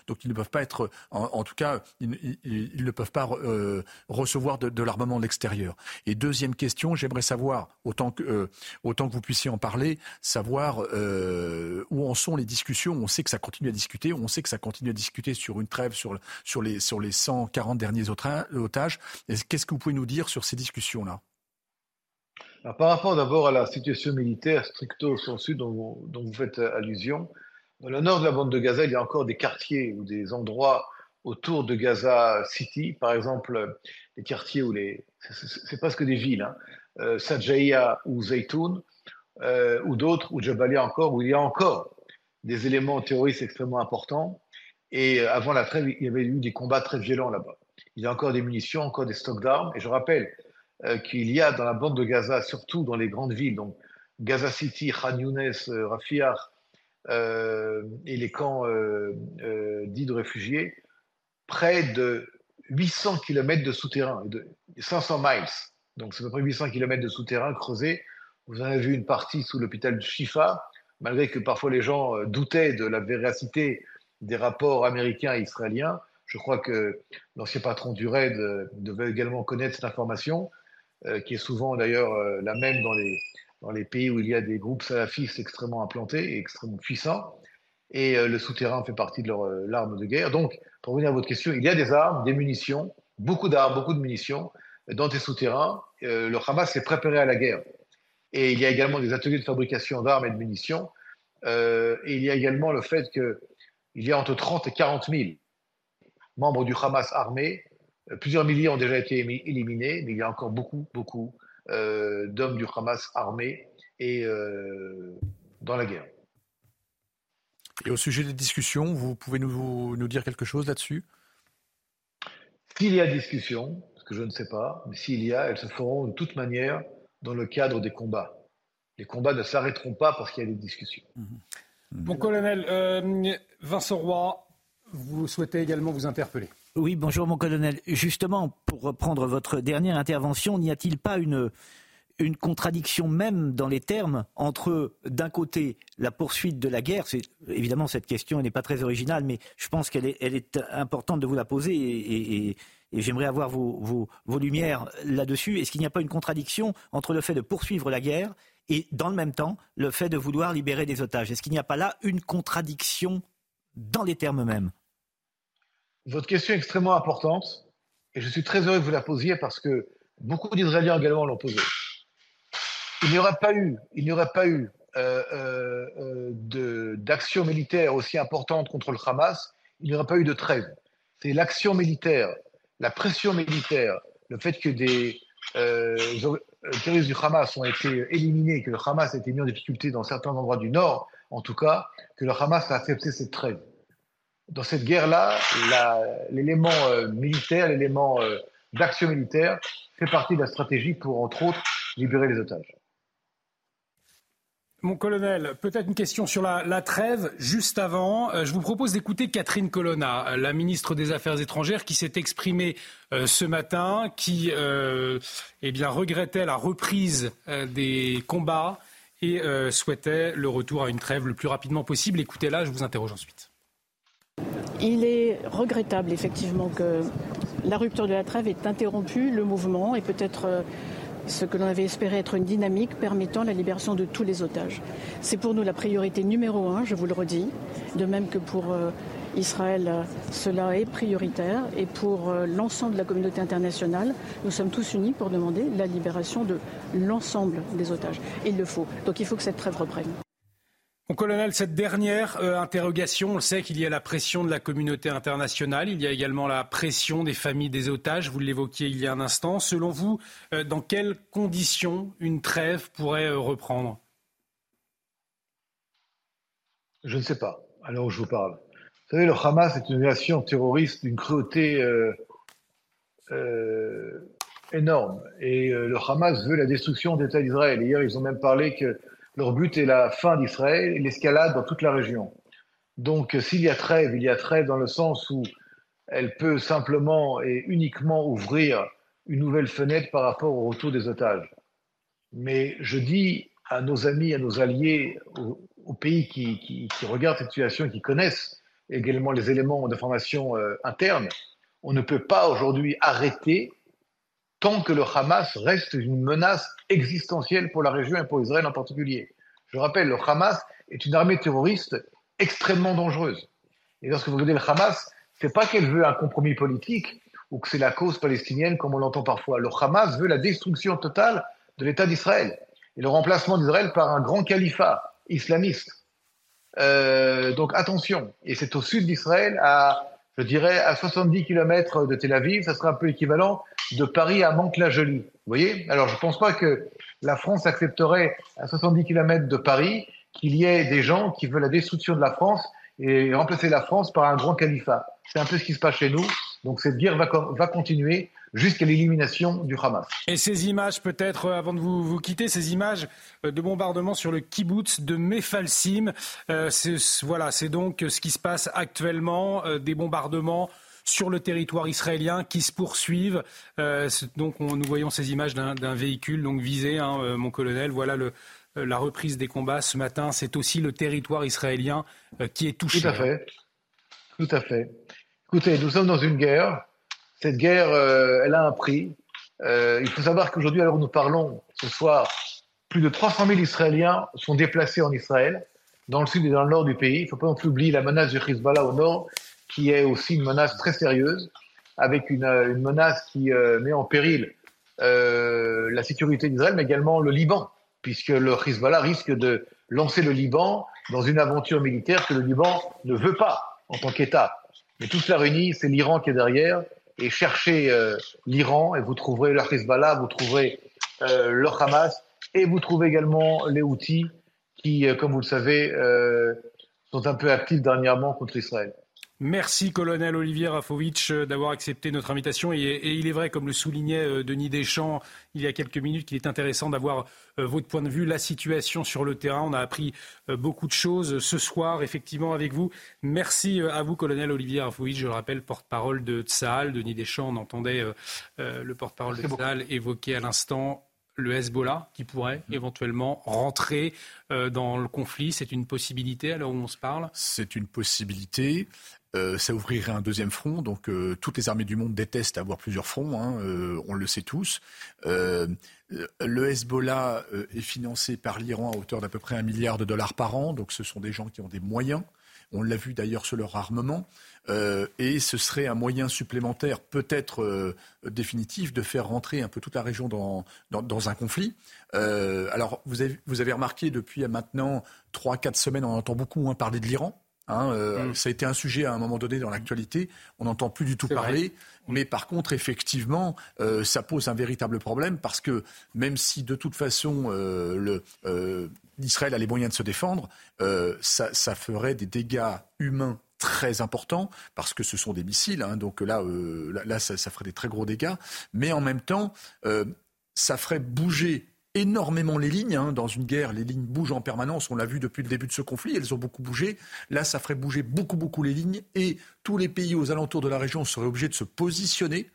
donc ils ne peuvent pas être, en, tout cas, ils, ne peuvent pas euh, recevoir de, l'armement de l'extérieur. Et deuxième question, j'aimerais savoir, autant que, euh, autant que vous puissiez en parler, savoir euh, où en sont les discussions. On sait que ça continue à discuter, on sait que ça continue à discuter sur une trêve sur, sur, les, sur les 140 derniers otages. Qu'est-ce que vous pouvez nous dire sur ces discussions-là? Par rapport d'abord à la situation militaire stricto sensu dont vous faites allusion, dans le nord de la bande de Gaza, il y a encore des quartiers ou des endroits autour de Gaza City, par exemple les quartiers où les, c'est presque des villes, hein, euh, ou Zaytoun, euh, ou d'autres, ou Jabalia encore, où il y a encore des éléments terroristes extrêmement importants. Et euh, avant la trêve, il y avait eu des combats très violents là-bas. Il y a encore des munitions, encore des stocks d'armes. Et je rappelle qu'il y a dans la bande de Gaza, surtout dans les grandes villes, donc Gaza City, Khan Younes, Rafiah, euh, et les camps euh, euh, dits de réfugiés, près de 800 km de souterrain, de 500 miles. Donc c'est à peu près 800 km de souterrain creusés. Vous en avez vu une partie sous l'hôpital de Shifa, malgré que parfois les gens doutaient de la véracité des rapports américains et israéliens. Je crois que l'ancien patron du RAID devait également connaître cette information, qui est souvent d'ailleurs la même dans les, dans les pays où il y a des groupes salafistes extrêmement implantés et extrêmement puissants. Et euh, le souterrain fait partie de leur euh, de guerre. Donc, pour revenir à votre question, il y a des armes, des munitions, beaucoup d'armes, beaucoup de munitions dans des souterrains. Euh, le Hamas s'est préparé à la guerre. Et il y a également des ateliers de fabrication d'armes et de munitions. et il y a également le fait qu'il y a entre 30 et 40 000 membres du Hamas armés. Plusieurs milliers ont déjà été éliminés, mais il y a encore beaucoup, beaucoup d'hommes du Hamas armés et euh, dans la guerre. Et au sujet des discussions, vous pouvez nous, nous dire quelque chose là-dessus? S'il y a discussion, ce que je ne sais pas, mais s'il y a, elles se feront de toute manière dans le cadre des combats. Les combats ne s'arrêteront pas parce qu'il y a des discussions. Mon colonel, euh, Vincent Roy, vous souhaitez également vous interpeller. Oui, bonjour mon colonel. Justement, pour reprendre votre dernière intervention, n'y a-t-il pas une, contradiction même dans les termes entre, d'un côté, la poursuite de la guerre, c'est évidemment cette question n'est pas très originale, mais je pense qu'elle est, importante de vous la poser et, j'aimerais avoir vos, vos, vos lumières là-dessus. Est-ce qu'il n'y a pas une contradiction entre le fait de poursuivre la guerre et, dans le même temps, le fait de vouloir libérer des otages? Est-ce qu'il n'y a pas là une contradiction dans les termes mêmes? Votre question est extrêmement importante et je suis très heureux que vous la posiez parce que beaucoup d'Israéliens également l'ont posé. Il n'y aurait pas eu, il pas eu euh, euh, d'action militaire aussi importante contre le Hamas, il n'y aurait pas eu de trêve. C'est l'action militaire, la pression militaire, le fait que des terroristes du Hamas ont été éliminés, que le Hamas a été mis en difficulté dans certains endroits du Nord, en tout cas, que le Hamas a accepté cette trêve dans cette guerre-là, l'élément euh, militaire, l'élément euh, d'action militaire fait partie de la stratégie pour, entre autres, libérer les otages. Mon colonel, peut-être une question sur la, trêve. Juste avant, euh, je vous propose d'écouter Catherine Colonna, la ministre des Affaires étrangères, qui s'est exprimée ce matin, qui eh bien, regrettait la reprise des combats et souhaitait le retour à une trêve le plus rapidement possible. Écoutez-la, je vous interroge ensuite. Il est regrettable effectivement que la rupture de la trêve ait interrompu le mouvement et peut-être euh, ce que l'on avait espéré être une dynamique permettant la libération de tous les otages. C'est pour nous la priorité numéro un, je vous le redis, de même que pour euh, Israël, cela est prioritaire et pour euh, l'ensemble de la communauté internationale, nous sommes tous unis pour demander la libération de l'ensemble des otages. il le faut. Donc il faut que cette trêve reprenne. Mon colonel, cette dernière euh, interrogation, on sait qu'il y a la pression de la communauté internationale, il y a également la pression des familles des otages, vous l'évoquiez il y a un instant. Selon vous, euh, dans quelles conditions une trêve pourrait euh, reprendre? Je ne sais pas, alors je vous parle. Vous savez, le Hamas est une nation terroriste d'une cruauté énorme. Et le Hamas veut la destruction d'État d'Israël. Hier, ils ont même parlé que leur but est la fin d'Israël et l'escalade dans toute la région. Donc s'il y a trêve, il y a trêve dans le sens où elle peut simplement et uniquement ouvrir une nouvelle fenêtre par rapport au retour des otages. Mais je dis à nos amis, à nos alliés, aux, pays qui, regardent cette situation et qui connaissent également les éléments d'information euh, interne, on ne peut pas aujourd'hui arrêter tant que le Hamas reste une menace existentielle pour la région et pour Israël en particulier. Je rappelle, le Hamas est une armée terroriste extrêmement dangereuse. Et lorsque vous regardez le Hamas, c'est pas qu'elle veut un compromis politique ou que c'est la cause palestinienne comme on l'entend parfois. Le Hamas veut la destruction totale de l'État d'Israël et le remplacement d'Israël par un grand califat islamiste. Euh, donc attention, et c'est au sud d'Israël, à, je dirais, à 70 km de Tel Aviv, ça sera un peu équivalent de Paris à Mantes-la-Jolie. Vous voyez? Alors, je ne pense pas que la France accepterait à 70 km de Paris qu'il y ait des gens qui veulent la destruction de la France et remplacer la France par un grand califat. C'est un peu ce qui se passe chez nous. Donc cette guerre va, va continuer jusqu'à l'élimination du Hamas. Et ces images, peut-être, euh, avant de vous, vous, quitter, ces images euh, de bombardement sur le kibbutz de Mefalsim, euh, voilà, c'est donc ce qui se passe actuellement, des bombardements sur le territoire israélien qui se poursuivent. Euh, donc nous voyons ces images d'un véhicule donc visé, hein, euh, mon colonel. Voilà euh, la reprise des combats ce matin. C'est aussi le territoire israélien qui est touché. Tout à fait. Tout à fait. Écoutez, nous sommes dans une guerre. Cette guerre, elle a un prix. il faut savoir qu'aujourd'hui, alors nous parlons ce soir, plus de 300 000 Israéliens sont déplacés en Israël, dans le sud et dans le nord du pays. Il ne faut pas non plus oublier la menace du Hezbollah au nord qui est aussi une menace très sérieuse, avec une, une menace qui euh, met en péril euh, la sécurité d'Israël, mais également le Liban, puisque le Hezbollah risque de lancer le Liban dans une aventure militaire que le Liban ne veut pas en tant qu'État. Mais tout cela réuni, c'est l'Iran qui est derrière. Et cherchez euh, l'Iran et vous trouverez le Hezbollah, vous trouverez euh, le Hamas et vous trouvez également les Houthis qui, comme vous le savez, sont un peu actifs dernièrement contre Israël. Merci, colonel Olivier Rafovitch, euh, d'avoir accepté notre invitation. Et, il est vrai, comme le soulignait euh, Denis Deschamps il y a quelques minutes, qu'il est intéressant d'avoir euh, votre point de vue, la situation sur le terrain. On a appris beaucoup de choses ce soir, effectivement, avec vous. Merci à vous, colonel Olivier Rafovitch. Je le rappelle, porte-parole de Tsahal. Denis Deschamps, on entendait le porte-parole de Tsahal évoquer à l'instant le Hezbollah qui pourrait mm. éventuellement rentrer dans le conflit. C'est une possibilité à l'heure où on se parle? C'est une possibilité. Euh, ça ouvrirait un deuxième front. Donc euh, toutes les armées du monde détestent avoir plusieurs fronts, hein, euh, on le sait tous. le Hezbollah est financé par l'Iran à hauteur d'à peu près un milliard de dollars par an, donc ce sont des gens qui ont des moyens. On l'a vu d'ailleurs sur leur armement. Euh, et ce serait un moyen supplémentaire, peut-être euh, définitif, de faire rentrer un peu toute la région dans, dans, un conflit. Euh, alors, vous avez, vous avez remarqué depuis maintenant 3-4 semaines, on entend beaucoup moins parler de l'Iran. Hein, mm. Ça a été un sujet à un moment donné dans l'actualité. On n'entend plus du tout parler. Mais par contre, effectivement, ça pose un véritable problème parce que même si de toute façon le, Israël a les moyens de se défendre, ça, ça, ferait des dégâts humains très important parce que ce sont des missiles. Hein, donc là, euh, là, ça, ferait des très gros dégâts. Mais en même temps, euh, ça ferait bouger énormément les lignes. Hein. Dans une guerre, les lignes bougent en permanence. On l'a vu depuis le début de ce conflit. Elles ont beaucoup bougé. Là, ça ferait bouger beaucoup, beaucoup les lignes. Et tous les pays aux alentours de la région seraient obligés de se positionner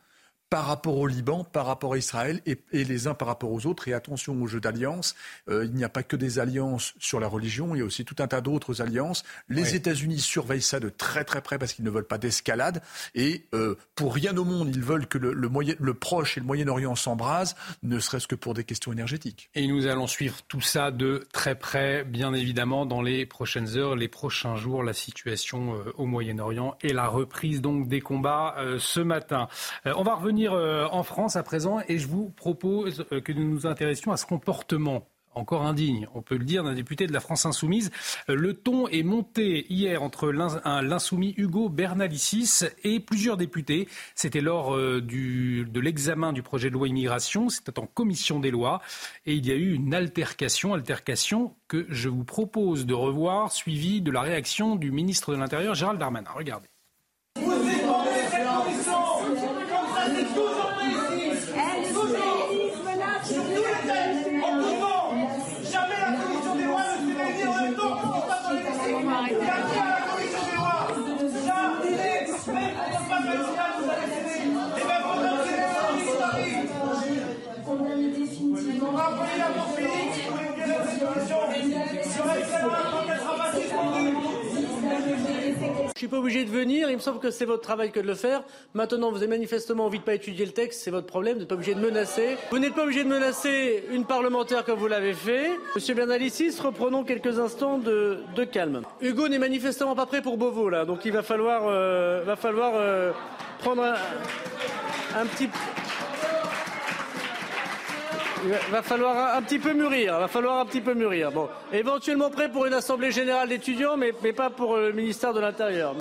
par rapport au Liban, par rapport à Israël et, les uns par rapport aux autres. Et attention au jeu d'alliances. Euh, il n'y a pas que des alliances sur la religion, il y a aussi tout un tas d'autres alliances. Les États-Unis surveillent ça de très très près parce qu'ils ne veulent pas d'escalade. Et euh, pour rien au monde, ils veulent que le, le Proche et le Moyen-Orient s'embrasent, ne serait-ce que pour des questions énergétiques. Et nous allons suivre tout ça de très près, bien évidemment, dans les prochaines heures, les prochains jours, la situation euh, au Moyen-Orient et la reprise donc des combats ce matin. on va revenir euh, en France à présent et je vous propose euh, que nous nous intéressions à ce comportement encore indigne, on peut le dire, d'un député de la France insoumise. Euh, le ton est monté hier entre l'insoumis Hugo Bernalicis et plusieurs députés. C'était lors de l'examen du projet de loi immigration, c'était en commission des lois, et il y a eu une altercation, altercation que je vous propose de revoir, suivie de la réaction du ministre de l'Intérieur, Gérald Darmanin. Regardez. Je suis pas obligé de venir, il me semble que c'est votre travail que de le faire. Maintenant, vous avez manifestement envie de pas étudier le texte, c'est votre problème, vous n'êtes pas obligé de menacer. Vous n'êtes pas obligé de menacer une parlementaire comme vous l'avez fait. Monsieur Bernalicis, reprenons quelques instants de, calme. Hugo n'est manifestement pas prêt pour Beauvau, là, donc il va falloir, euh, va falloir euh, prendre un, un petit... Il va falloir un petit peu mûrir. Va falloir un petit peu mûrir. Bon, éventuellement prêt pour une assemblée générale d'étudiants, mais, pas pour le ministère de l'Intérieur.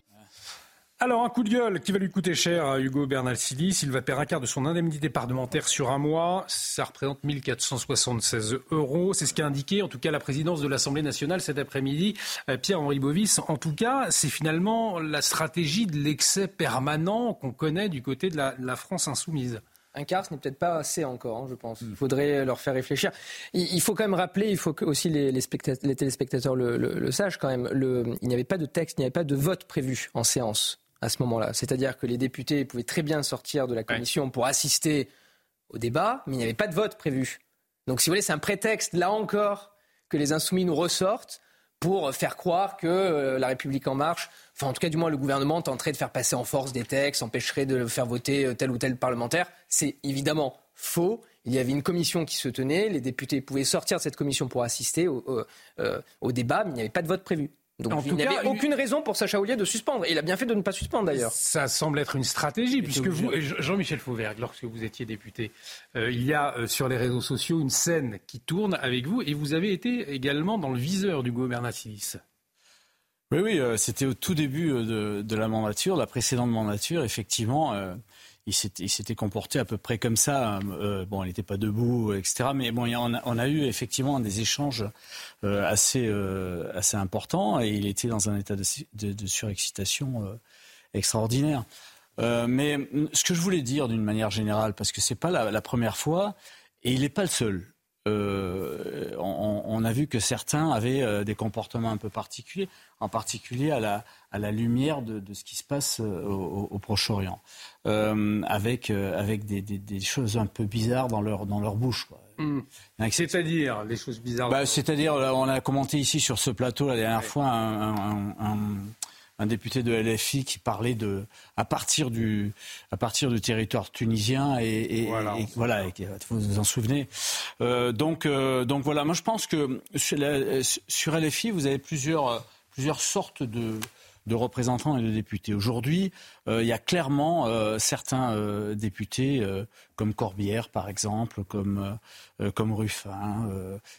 Alors, un coup de gueule qui va lui coûter cher à Hugo Bernal-Silis. Il va perdre un quart de son indemnité parlementaire sur un mois. Ça représente 1476 euros. C'est ce qu'a indiqué, en tout cas, la présidence de l'Assemblée nationale cet après-midi, euh, Pierre-Henri Bovis. En tout cas, c'est finalement la stratégie de l'excès permanent qu'on connaît du côté de la France insoumise un quart, ce n'est peut-être pas assez encore, hein, je pense. Il faudrait leur faire réfléchir. Il, faut quand même rappeler, il faut que aussi les, téléspectateurs le, sachent quand même, il n'y avait pas de texte, il n'y avait pas de vote prévu en séance à ce moment-là. C'est-à-dire que les députés pouvaient très bien sortir de la commission pour assister au débat, mais il n'y avait pas de vote prévu. Donc si vous voulez, c'est un prétexte, là encore, que les insoumis nous ressortent pour faire croire que euh, la République en marche, enfin en tout cas du moins le gouvernement tenterait de faire passer en force des textes, empêcherait de faire voter euh, tel ou tel parlementaire. C'est évidemment faux. Il y avait une commission qui se tenait, les députés pouvaient sortir de cette commission pour assister au, euh, au débat, mais il n'y avait pas de vote prévu. Donc il n'y avait aucune raison pour Sacha Oulier de suspendre. Et il a bien fait de ne pas suspendre d'ailleurs. Ça semble être une stratégie, puisque vous, Jean-Michel Fauvergue, lorsque vous étiez député, euh, il y a euh, sur les réseaux sociaux une scène qui tourne avec vous, et vous avez été également dans le viseur du gouvernement Oui, oui, euh, c'était au tout début de, de, la mandature, la précédente mandature, effectivement il s'était comporté à peu près comme ça. Euh, bon, il n'était pas debout, etc. Mais bon, on a, eu effectivement des échanges euh, assez, euh, assez importants et il était dans un état de, surexcitation extraordinaire. mais ce que je voulais dire d'une manière générale, parce que c'est pas la, première fois et il n'est pas le seul. On, a vu que certains avaient des comportements un peu particuliers, en particulier à la, à la lumière de, de ce qui se passe au, au Proche-Orient. Euh, avec, euh, avec des, des, des, choses un peu bizarres dans leur, dans leur bouche. Hmm. C'est-à-dire les choses bizarres bah, C'est-à-dire, on a commenté ici sur ce plateau la dernière fois un, un, un, député de LFI qui parlait de à partir du à partir du territoire tunisien et, et voilà, et, voilà vous vous en souvenez. Euh, donc euh, donc voilà, moi je pense que sur, la, sur LFI vous avez plusieurs plusieurs sortes de représentants et de députés. Aujourd'hui, il y a clairement certains députés, comme Corbière par exemple, comme, comme Ruffin,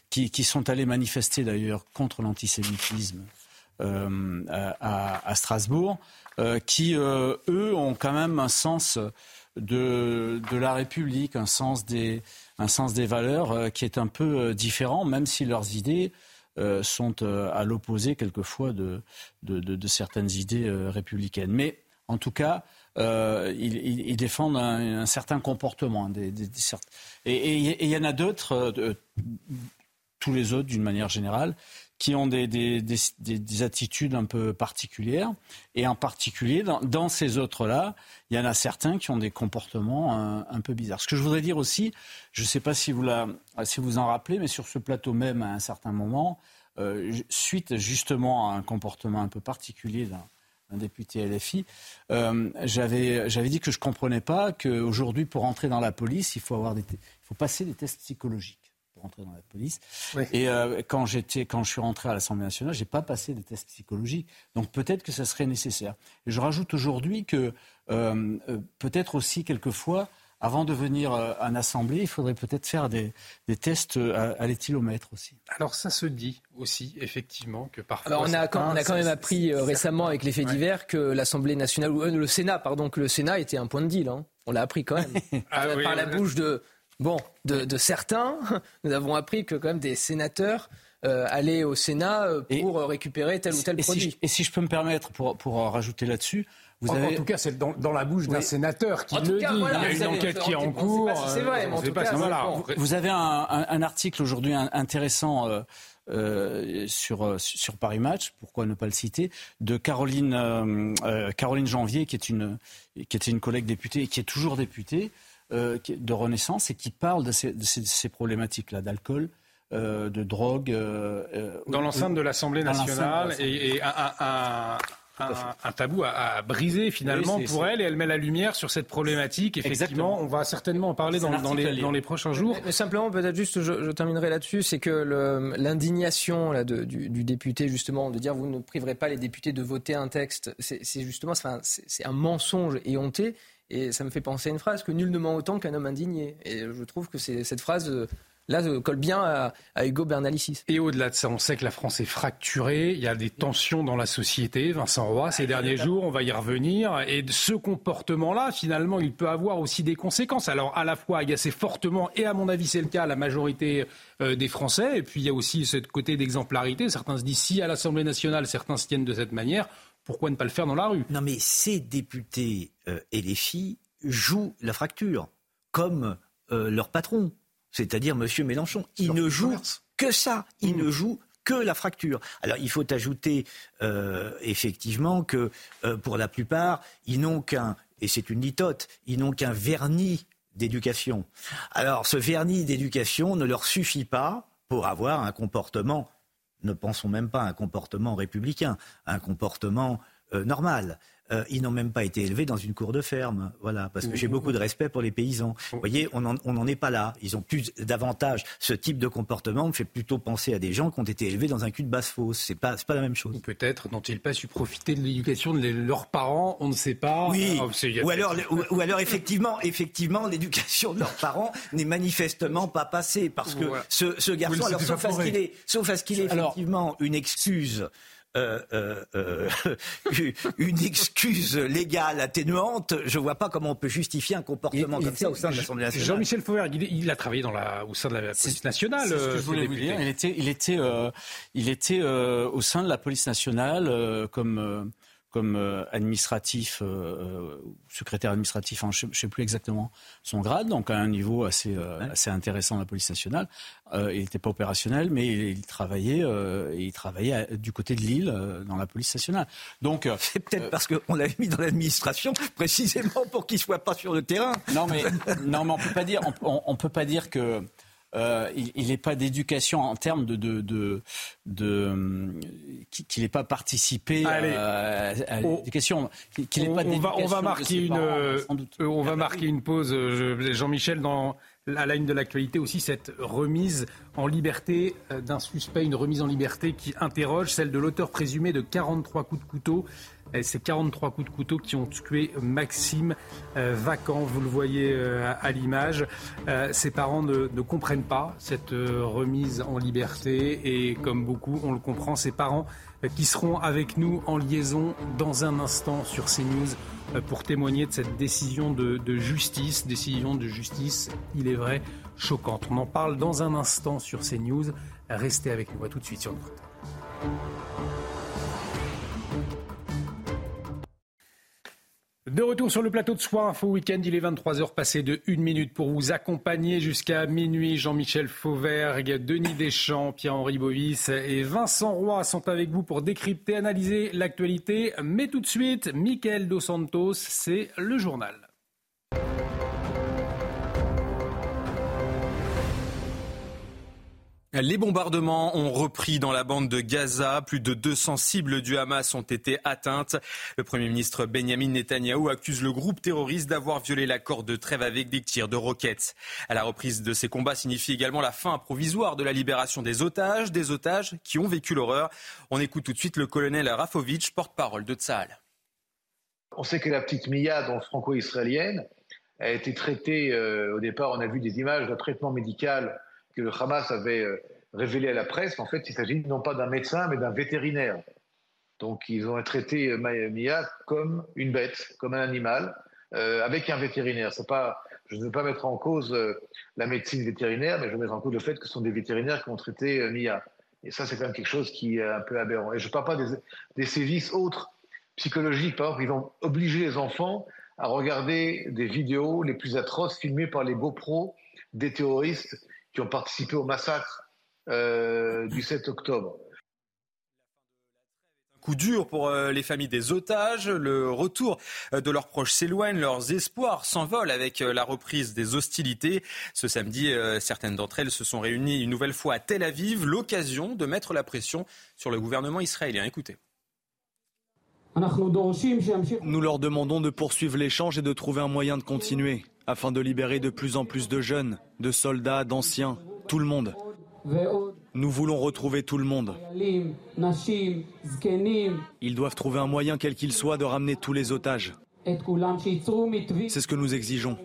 qui, sont allés manifester d'ailleurs contre l'antisémitisme à, Strasbourg, qui, eux, ont quand même un sens de, la République, un sens des, valeurs euh, qui est un peu euh, différent, même si leurs idées euh, sont à l'opposé quelquefois de, certaines idées républicaines. Mais en tout cas, ils, défendent un, certain comportement. Des, et il y en a d'autres, tous les autres d'une manière générale, qui ont des, des, des, attitudes un peu particulières. Et en particulier, dans, dans ces autres-là, il y en a certains qui ont des comportements un, un peu bizarres. Ce que je voudrais dire aussi, je ne sais pas si vous, la, si vous en rappelez, mais sur ce plateau même, à un certain moment, euh, suite justement à un comportement un peu particulier d'un député LFI, euh, j'avais dit que je ne comprenais pas qu'aujourd'hui, pour entrer dans la police, il faut, avoir des, il faut passer des tests psychologiques rentrer dans la police. Et euh, quand j'étais, quand je suis rentré à l'Assemblée nationale, j'ai pas passé des tests psychologiques. Donc peut-être que ça serait nécessaire. Et je rajoute aujourd'hui que euh, euh, peut-être aussi quelquefois. Avant de venir à l'Assemblée, il faudrait peut-être faire des, des tests à, l'éthylomètre aussi. Alors ça se dit aussi, effectivement, que parfois... Alors on a, quand, on a quand même appris récemment avec les faits divers que l'Assemblée nationale, ou le Sénat, pardon, que le Sénat était un point de deal. Hein. On l'a appris quand même. Ah par la bouche de Bon, de, certains, nous avons appris que quand même des sénateurs euh, allaient au Sénat euh, pour récupérer tel ou tel produit. et si je peux me permettre, pour, pour rajouter là-dessus, vous avez... En tout cas, c'est dans, la bouche d'un sénateur qui le dit. il y a une enquête qui est en cours. c'est vrai, mais en tout cas, Vous avez un, article aujourd'hui intéressant euh, sur, sur Paris Match, pourquoi ne pas le citer, de Caroline, Caroline Janvier, qui est, une, qui était une collègue députée et qui est toujours députée, euh, de Renaissance et qui parle de ces, problématiques-là, d'alcool, euh, de drogue. Euh, dans l'enceinte de l'Assemblée nationale et, un, tabou à, briser finalement pour elle et elle met la lumière sur cette problématique. Effectivement, on va certainement en parler dans, les, prochains jours. Mais, simplement, peut-être juste, je, terminerai là-dessus, c'est que l'indignation du, du, député justement de dire vous ne priverez pas les députés de voter un texte, c'est justement c'est un mensonge éhonté et ça me fait penser à une phrase que nul ne ment autant qu'un homme indigné. Et je trouve que cette phrase euh, là euh, colle bien à, Hugo Bernalicis. Et au-delà de ça, on sait que la France est fracturée, il y a des tensions dans la société, Vincent Roy, ces derniers jours, on va y revenir, et ce comportement-là, finalement, il peut avoir aussi des conséquences. Alors, à la fois agacer fortement, et à mon avis, c'est le cas, la majorité euh, des Français, et puis il y a aussi ce côté d'exemplarité. Certains se disent, si à l'Assemblée nationale, certains se tiennent de cette manière, pourquoi ne pas le faire dans la rue? Non, mais ces députés euh, et les filles jouent la fracture, comme euh, leur patron, c'est-à-dire M. Mélenchon. Il ne joue que ça. Il mmh. ne joue que la fracture. Alors il faut ajouter euh, effectivement que pour la plupart, ils n'ont qu'un, et c'est une litote, ils n'ont qu'un vernis d'éducation. Alors ce vernis d'éducation ne leur suffit pas pour avoir un comportement ne pensons même pas à un comportement républicain, un comportement euh, normal. Euh, ils n'ont même pas été élevés dans une cour de ferme. Voilà, parce que j'ai beaucoup de respect pour les paysans. Vous voyez, on n'en est pas là. Ils ont plus davantage ce type de comportement me fait plutôt penser à des gens qui ont été élevés dans un cul de basse fosse. C'est pas, pas la même chose. Peut-être n'ont-ils pas su profiter de l'éducation de leurs parents On ne sait pas. Oui. Oh, ou alors, ou, alors effectivement, effectivement, l'éducation de leurs parents n'est manifestement pas passée parce que ce, garçon, alors sauf à ce qu'il est, sauf à ce qu'il est effectivement une excuse euh, euh, euh une excuse légale atténuante, je ne vois pas comment on peut justifier un comportement comme ça au sein de l'Assemblée nationale. Jean-Michel Fauvergue, il, a travaillé dans la, au sein de la police nationale. C'est ce que je voulais vous dire. Il était, il était, il était au sein de la police nationale comme comme euh, administratif, euh, euh, secrétaire administratif, je ne sais plus exactement son grade, donc à un niveau assez, assez intéressant de la police nationale. il n'était pas opérationnel, mais il, travaillait, il travaillait du côté de Lille dans la police nationale. Donc c'est peut-être parce qu'on l'avait mis dans l'administration précisément pour qu'il soit pas sur le terrain. Non mais non mais on peut pas dire on, on peut pas dire que euh, il n'est pas d'éducation en termes de, de, de, de qu'il n'ait pas participé à, l'éducation. Qu'il pas on, va, on va marquer une, euh, on va marquer une pause. Jean-Michel dans à la une de l'actualité aussi cette remise en liberté euh, d'un suspect, une remise en liberté qui interroge celle de l'auteur présumé de 43 coups de couteau ces 43 coups de couteau qui ont tué Maxime euh, Vacan. Vous le voyez euh, à l'image. Euh, ses parents ne, comprennent pas cette remise en liberté et comme beaucoup, on le comprend, ses parents qui seront avec nous en liaison dans un instant sur CNews pour témoigner de cette décision de, de justice, décision de justice, il est vrai, choquante. On en parle dans un instant sur CNews. Restez avec nous. À tout de suite sur notre De retour sur le plateau de Soir Info Week-end, il est 23h passé de 1 minute pour vous accompagner jusqu'à minuit. Jean-Michel Fauvergue, Denis Deschamps, Pierre-Henri Bovis et Vincent Roy sont avec vous pour décrypter, analyser l'actualité. Mais tout de suite, Mickaël Dos Santos, c'est le journal. Les bombardements ont repris dans la bande de Gaza. Plus de 200 cibles du Hamas ont été atteintes. Le Premier ministre Benjamin Netanyahou accuse le groupe terroriste d'avoir violé l'accord de trêve avec des tirs de roquettes. À la reprise de ces combats signifie également la fin provisoire de la libération des otages, des otages qui ont vécu l'horreur. On écoute tout de suite le colonel Rafovitch, porte-parole de Tsahal. On sait que la petite Mia, donc franco-israélienne, a été traitée, euh, au départ on a vu des images de traitement médical que le Hamas avait euh, révélé à la presse, en fait, il s'agit non pas d'un médecin, mais d'un vétérinaire. Donc, ils ont traité euh, Mia comme une bête, comme un animal, euh, avec un vétérinaire. Pas, je ne veux pas mettre en cause la médecine vétérinaire, mais je veux mettre en cause le fait que ce sont des vétérinaires qui ont traité Mia. Et ça, c'est quand même quelque chose qui est un peu aberrant. Et je ne parle pas des, sévices autres psychologiques. Par exemple, ils vont obliger les enfants à regarder des vidéos les plus atroces filmées par les GoPro des terroristes qui ont participé au massacre euh, du 7 octobre. Un coup dur pour euh, les familles des otages. Le retour euh, de leurs proches s'éloigne, leurs espoirs s'envolent avec la reprise des hostilités. Ce samedi, certaines d'entre elles se sont réunies une nouvelle fois à Tel Aviv, l'occasion de mettre la pression sur le gouvernement israélien. Écoutez. Nous leur demandons de poursuivre l'échange et de trouver un moyen de continuer afin de libérer de plus en plus de jeunes, de soldats, d'anciens, tout le monde. Nous voulons retrouver tout le monde. Ils doivent trouver un moyen, quel qu'il soit, de ramener tous les otages. C'est ce que nous exigeons.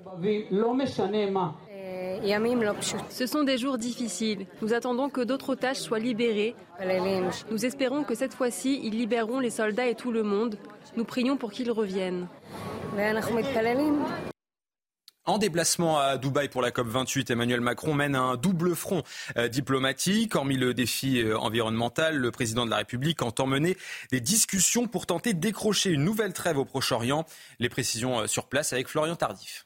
Ce sont des jours difficiles. Nous attendons que d'autres otages soient libérés. Nous espérons que cette fois-ci, ils libéreront les soldats et tout le monde. Nous prions pour qu'ils reviennent. En déplacement à Dubaï pour la COP28, Emmanuel Macron mène un double front euh, diplomatique. Hormis le défi euh, environnemental, le président de la République entend mener des discussions pour tenter de décrocher une nouvelle trêve au Proche-Orient. Les précisions euh, sur place avec Florian Tardif.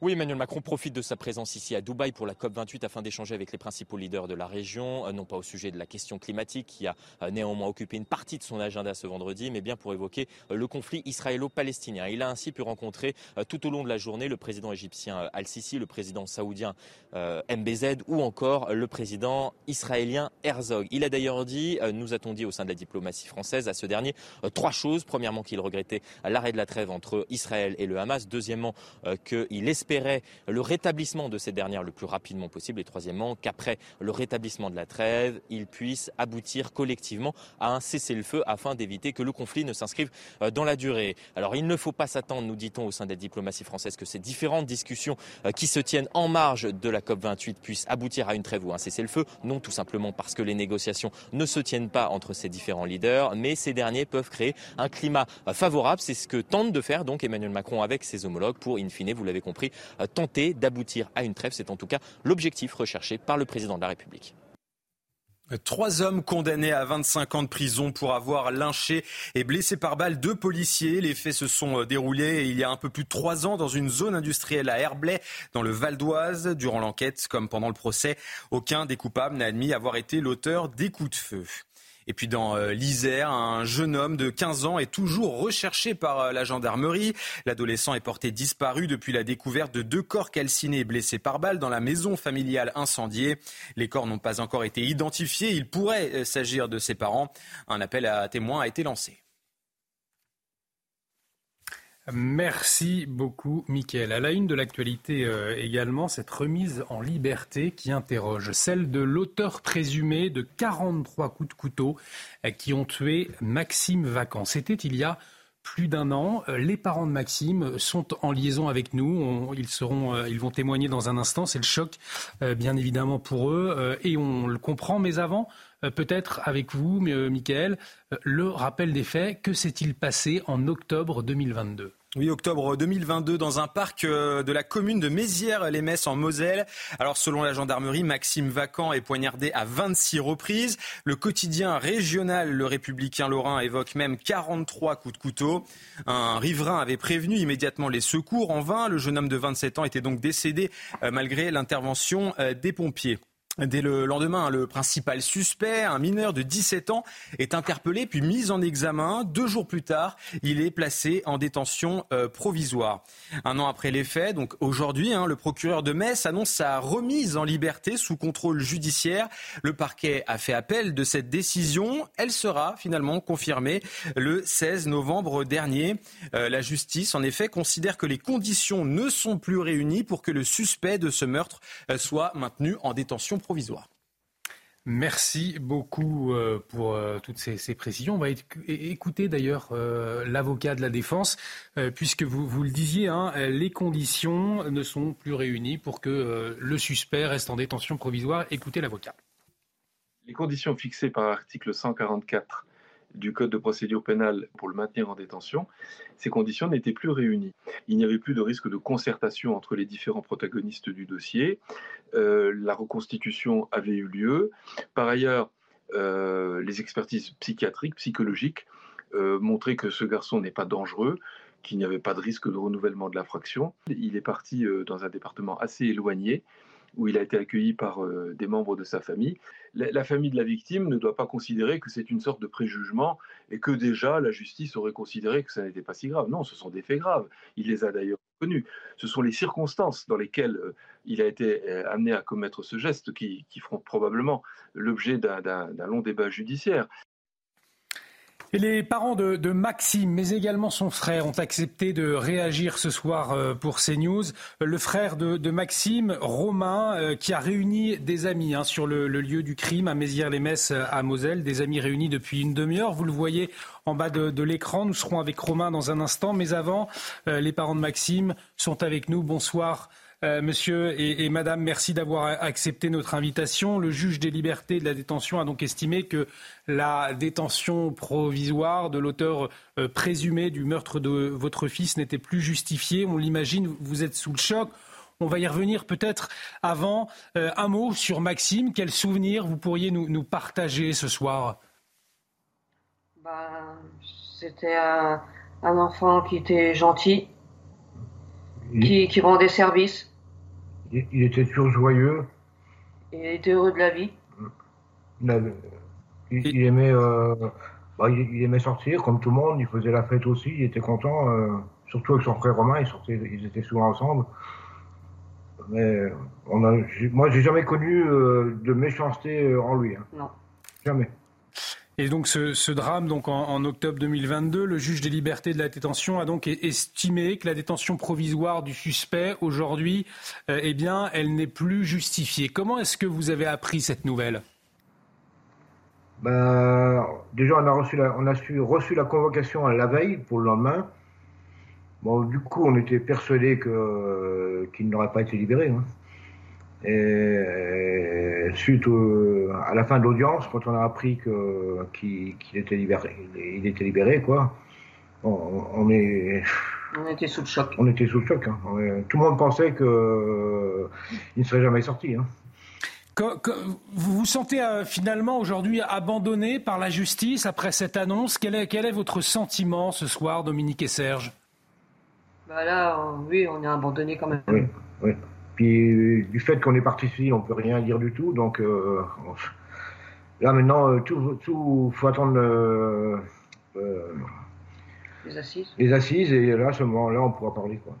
Oui, Emmanuel Macron profite de sa présence ici à Dubaï pour la COP28 afin d'échanger avec les principaux leaders de la région, euh, non pas au sujet de la question climatique qui a euh, néanmoins occupé une partie de son agenda ce vendredi, mais bien pour évoquer euh, le conflit israélo-palestinien. Il a ainsi pu rencontrer tout au long de la journée le président égyptien Al-Sisi, le président saoudien MBZ ou encore le président israélien Herzog. Il a d'ailleurs dit, nous a-t-on dit au sein de la diplomatie française à ce dernier, trois choses. Premièrement, qu'il regrettait l'arrêt de la trêve entre Israël et le Hamas. Deuxièmement, qu'il espérait espérait le rétablissement de ces dernières le plus rapidement possible et troisièmement qu'après le rétablissement de la trêve, ils puissent aboutir collectivement à un cessez-le-feu afin d'éviter que le conflit ne s'inscrive euh, dans la durée. Alors il ne faut pas s'attendre, nous dit-on au sein de la diplomatie française, que ces différentes discussions euh, qui se tiennent en marge de la COP28 puissent aboutir à une trêve ou un cessez-le-feu. Non, tout simplement parce que les négociations ne se tiennent pas entre ces différents leaders, mais ces derniers peuvent créer un climat euh, favorable. C'est ce que tente de faire donc Emmanuel Macron avec ses homologues pour, in fine, vous l'avez compris, tenter d'aboutir à une trêve. C'est en tout cas l'objectif recherché par le président de la République. Trois hommes condamnés à 25 ans de prison pour avoir lynché et blessé par balle deux policiers. Les faits se sont euh, déroulés il y a un peu plus de trois ans dans une zone industrielle à Herblay, dans le Val d'Oise. Durant l'enquête, comme pendant le procès, aucun des coupables n'a admis avoir été l'auteur des coups de feu. Et puis dans euh, l'Isère, un jeune homme de 15 ans est toujours recherché par euh, la gendarmerie. L'adolescent est porté disparu depuis la découverte de deux corps calcinés blessés par balle dans la maison familiale incendiée. Les corps n'ont pas encore été identifiés. Il pourrait euh, s'agir de ses parents. Un appel à témoins a été lancé. Merci beaucoup, Mickaël. À la une de l'actualité euh, également, cette remise en liberté qui interroge celle de l'auteur présumé de 43 coups de couteau euh, qui ont tué Maxime Vacan. C'était il y a plus d'un an. Euh, les parents de Maxime sont en liaison avec nous. ils, seront, ils vont témoigner dans un instant. C'est le choc, bien évidemment, pour eux. et on le comprend. Mais avant, peut-être avec vous, Mickaël, le rappel des faits. Que s'est-il passé en octobre 2022 oui, octobre 2022, dans un parc euh, de la commune de Mézières-les-Messes en Moselle. Alors, selon la gendarmerie, Maxime Vacan est poignardé à 26 reprises. Le quotidien régional Le Républicain Lorrain évoque même 43 coups de couteau. Un riverain avait prévenu immédiatement les secours. En vain, le jeune homme de 27 ans était donc décédé euh, malgré l'intervention euh, des pompiers. Dès le lendemain, le principal suspect, un mineur de 17 ans, est interpellé puis mis en examen. Deux jours plus tard, il est placé en détention euh, provisoire. Un an après les faits, donc aujourd'hui, hein, le procureur de Metz annonce sa remise en liberté sous contrôle judiciaire. Le parquet a fait appel de cette décision. Elle sera finalement confirmée le 16 novembre dernier. Euh, la justice, en effet, considère que les conditions ne sont plus réunies pour que le suspect de ce meurtre euh, soit maintenu en détention provisoire provisoire. Merci beaucoup euh, pour euh, toutes ces, précisions. On va écouter d'ailleurs euh, l'avocat de la défense, puisque vous, vous le disiez, hein, les conditions ne sont plus réunies pour que le suspect reste en détention provisoire. Écoutez l'avocat. Les conditions fixées par l'article 144 du Code de procédure pénale pour le maintenir en détention, ces conditions n'étaient plus réunies. Il n'y avait plus de risque de concertation entre les différents protagonistes du dossier. Euh, la reconstitution avait eu lieu. Par ailleurs, euh, les expertises psychiatriques, psychologiques, euh, montraient que ce garçon n'est pas dangereux, qu'il n'y avait pas de risque de renouvellement de l'infraction. Il est parti dans un département assez éloigné où il a été accueilli par des membres de sa famille la, famille de la victime ne doit pas considérer que c'est une sorte de préjugement et que déjà la justice aurait considéré que ça n'était pas si grave. Non, ce sont des faits graves. Il les a d'ailleurs connus. Ce sont les circonstances dans lesquelles euh, il a été euh, amené à commettre ce geste qui feront probablement l'objet d'un long débat judiciaire. Les parents de, Maxime, mais également son frère, ont accepté de réagir ce soir euh, pour CNews. Le frère de, Maxime, Romain, euh, qui a réuni des amis hein, sur le, lieu du crime à Mézières-les-Messes à Moselle, des amis réunis depuis une demi-heure. Vous le voyez en bas de, l'écran. Nous serons avec Romain dans un instant. Mais avant, euh, les parents de Maxime sont avec nous. Bonsoir. Euh, monsieur et, Madame, merci d'avoir accepté notre invitation. Le juge des libertés de la détention a donc estimé que la détention provisoire de l'auteur euh, présumé du meurtre de votre fils n'était plus justifiée. On l'imagine, vous êtes sous le choc. On va y revenir peut-être avant. Euh, un mot sur Maxime. Quel souvenir vous pourriez nous, partager ce soir? Bah, C'était un, enfant qui était gentil, qui rendait service. Il, était toujours joyeux. Il était heureux de la vie. Il, aimait, euh, bah, il, aimait sortir comme tout le monde. Il faisait la fête aussi. Il était content. Euh, surtout avec son frère Romain, ils, sortaient, ils étaient souvent ensemble. Mais on a, moi, j'ai jamais connu euh, de méchanceté en lui. Hein. Non. Jamais. Et donc ce, drame, donc en, octobre 2022, le juge des libertés de la détention a donc estimé que la détention provisoire du suspect aujourd'hui, euh, eh bien, elle n'est plus justifiée. Comment est-ce que vous avez appris cette nouvelle? Ben, déjà, on a reçu la, convocation à la veille pour le lendemain. Bon, du coup, on était persuadé que qu'il n'aurait pas été libéré. Hein. Et suite à la fin de l'audience, quand on a appris qu'il était libéré, il était libéré, quoi. On, est. On était sous le choc. On était sous le choc. Hein. Tout le monde pensait qu'il ne serait jamais sorti. Hein. vous vous sentez euh, finalement aujourd'hui abandonné par la justice après cette annonce? Quel est, quel est votre sentiment ce soir, Dominique et Serge? Bah Là, oui, on est abandonné quand même. Oui, oui. Puis du fait qu'on est parti civil, on peut rien dire du tout. Donc euh, là maintenant, euh, tout, tout faut attendre euh, les assises. Les assises et là, à ce moment-là, on pourra parler quoi.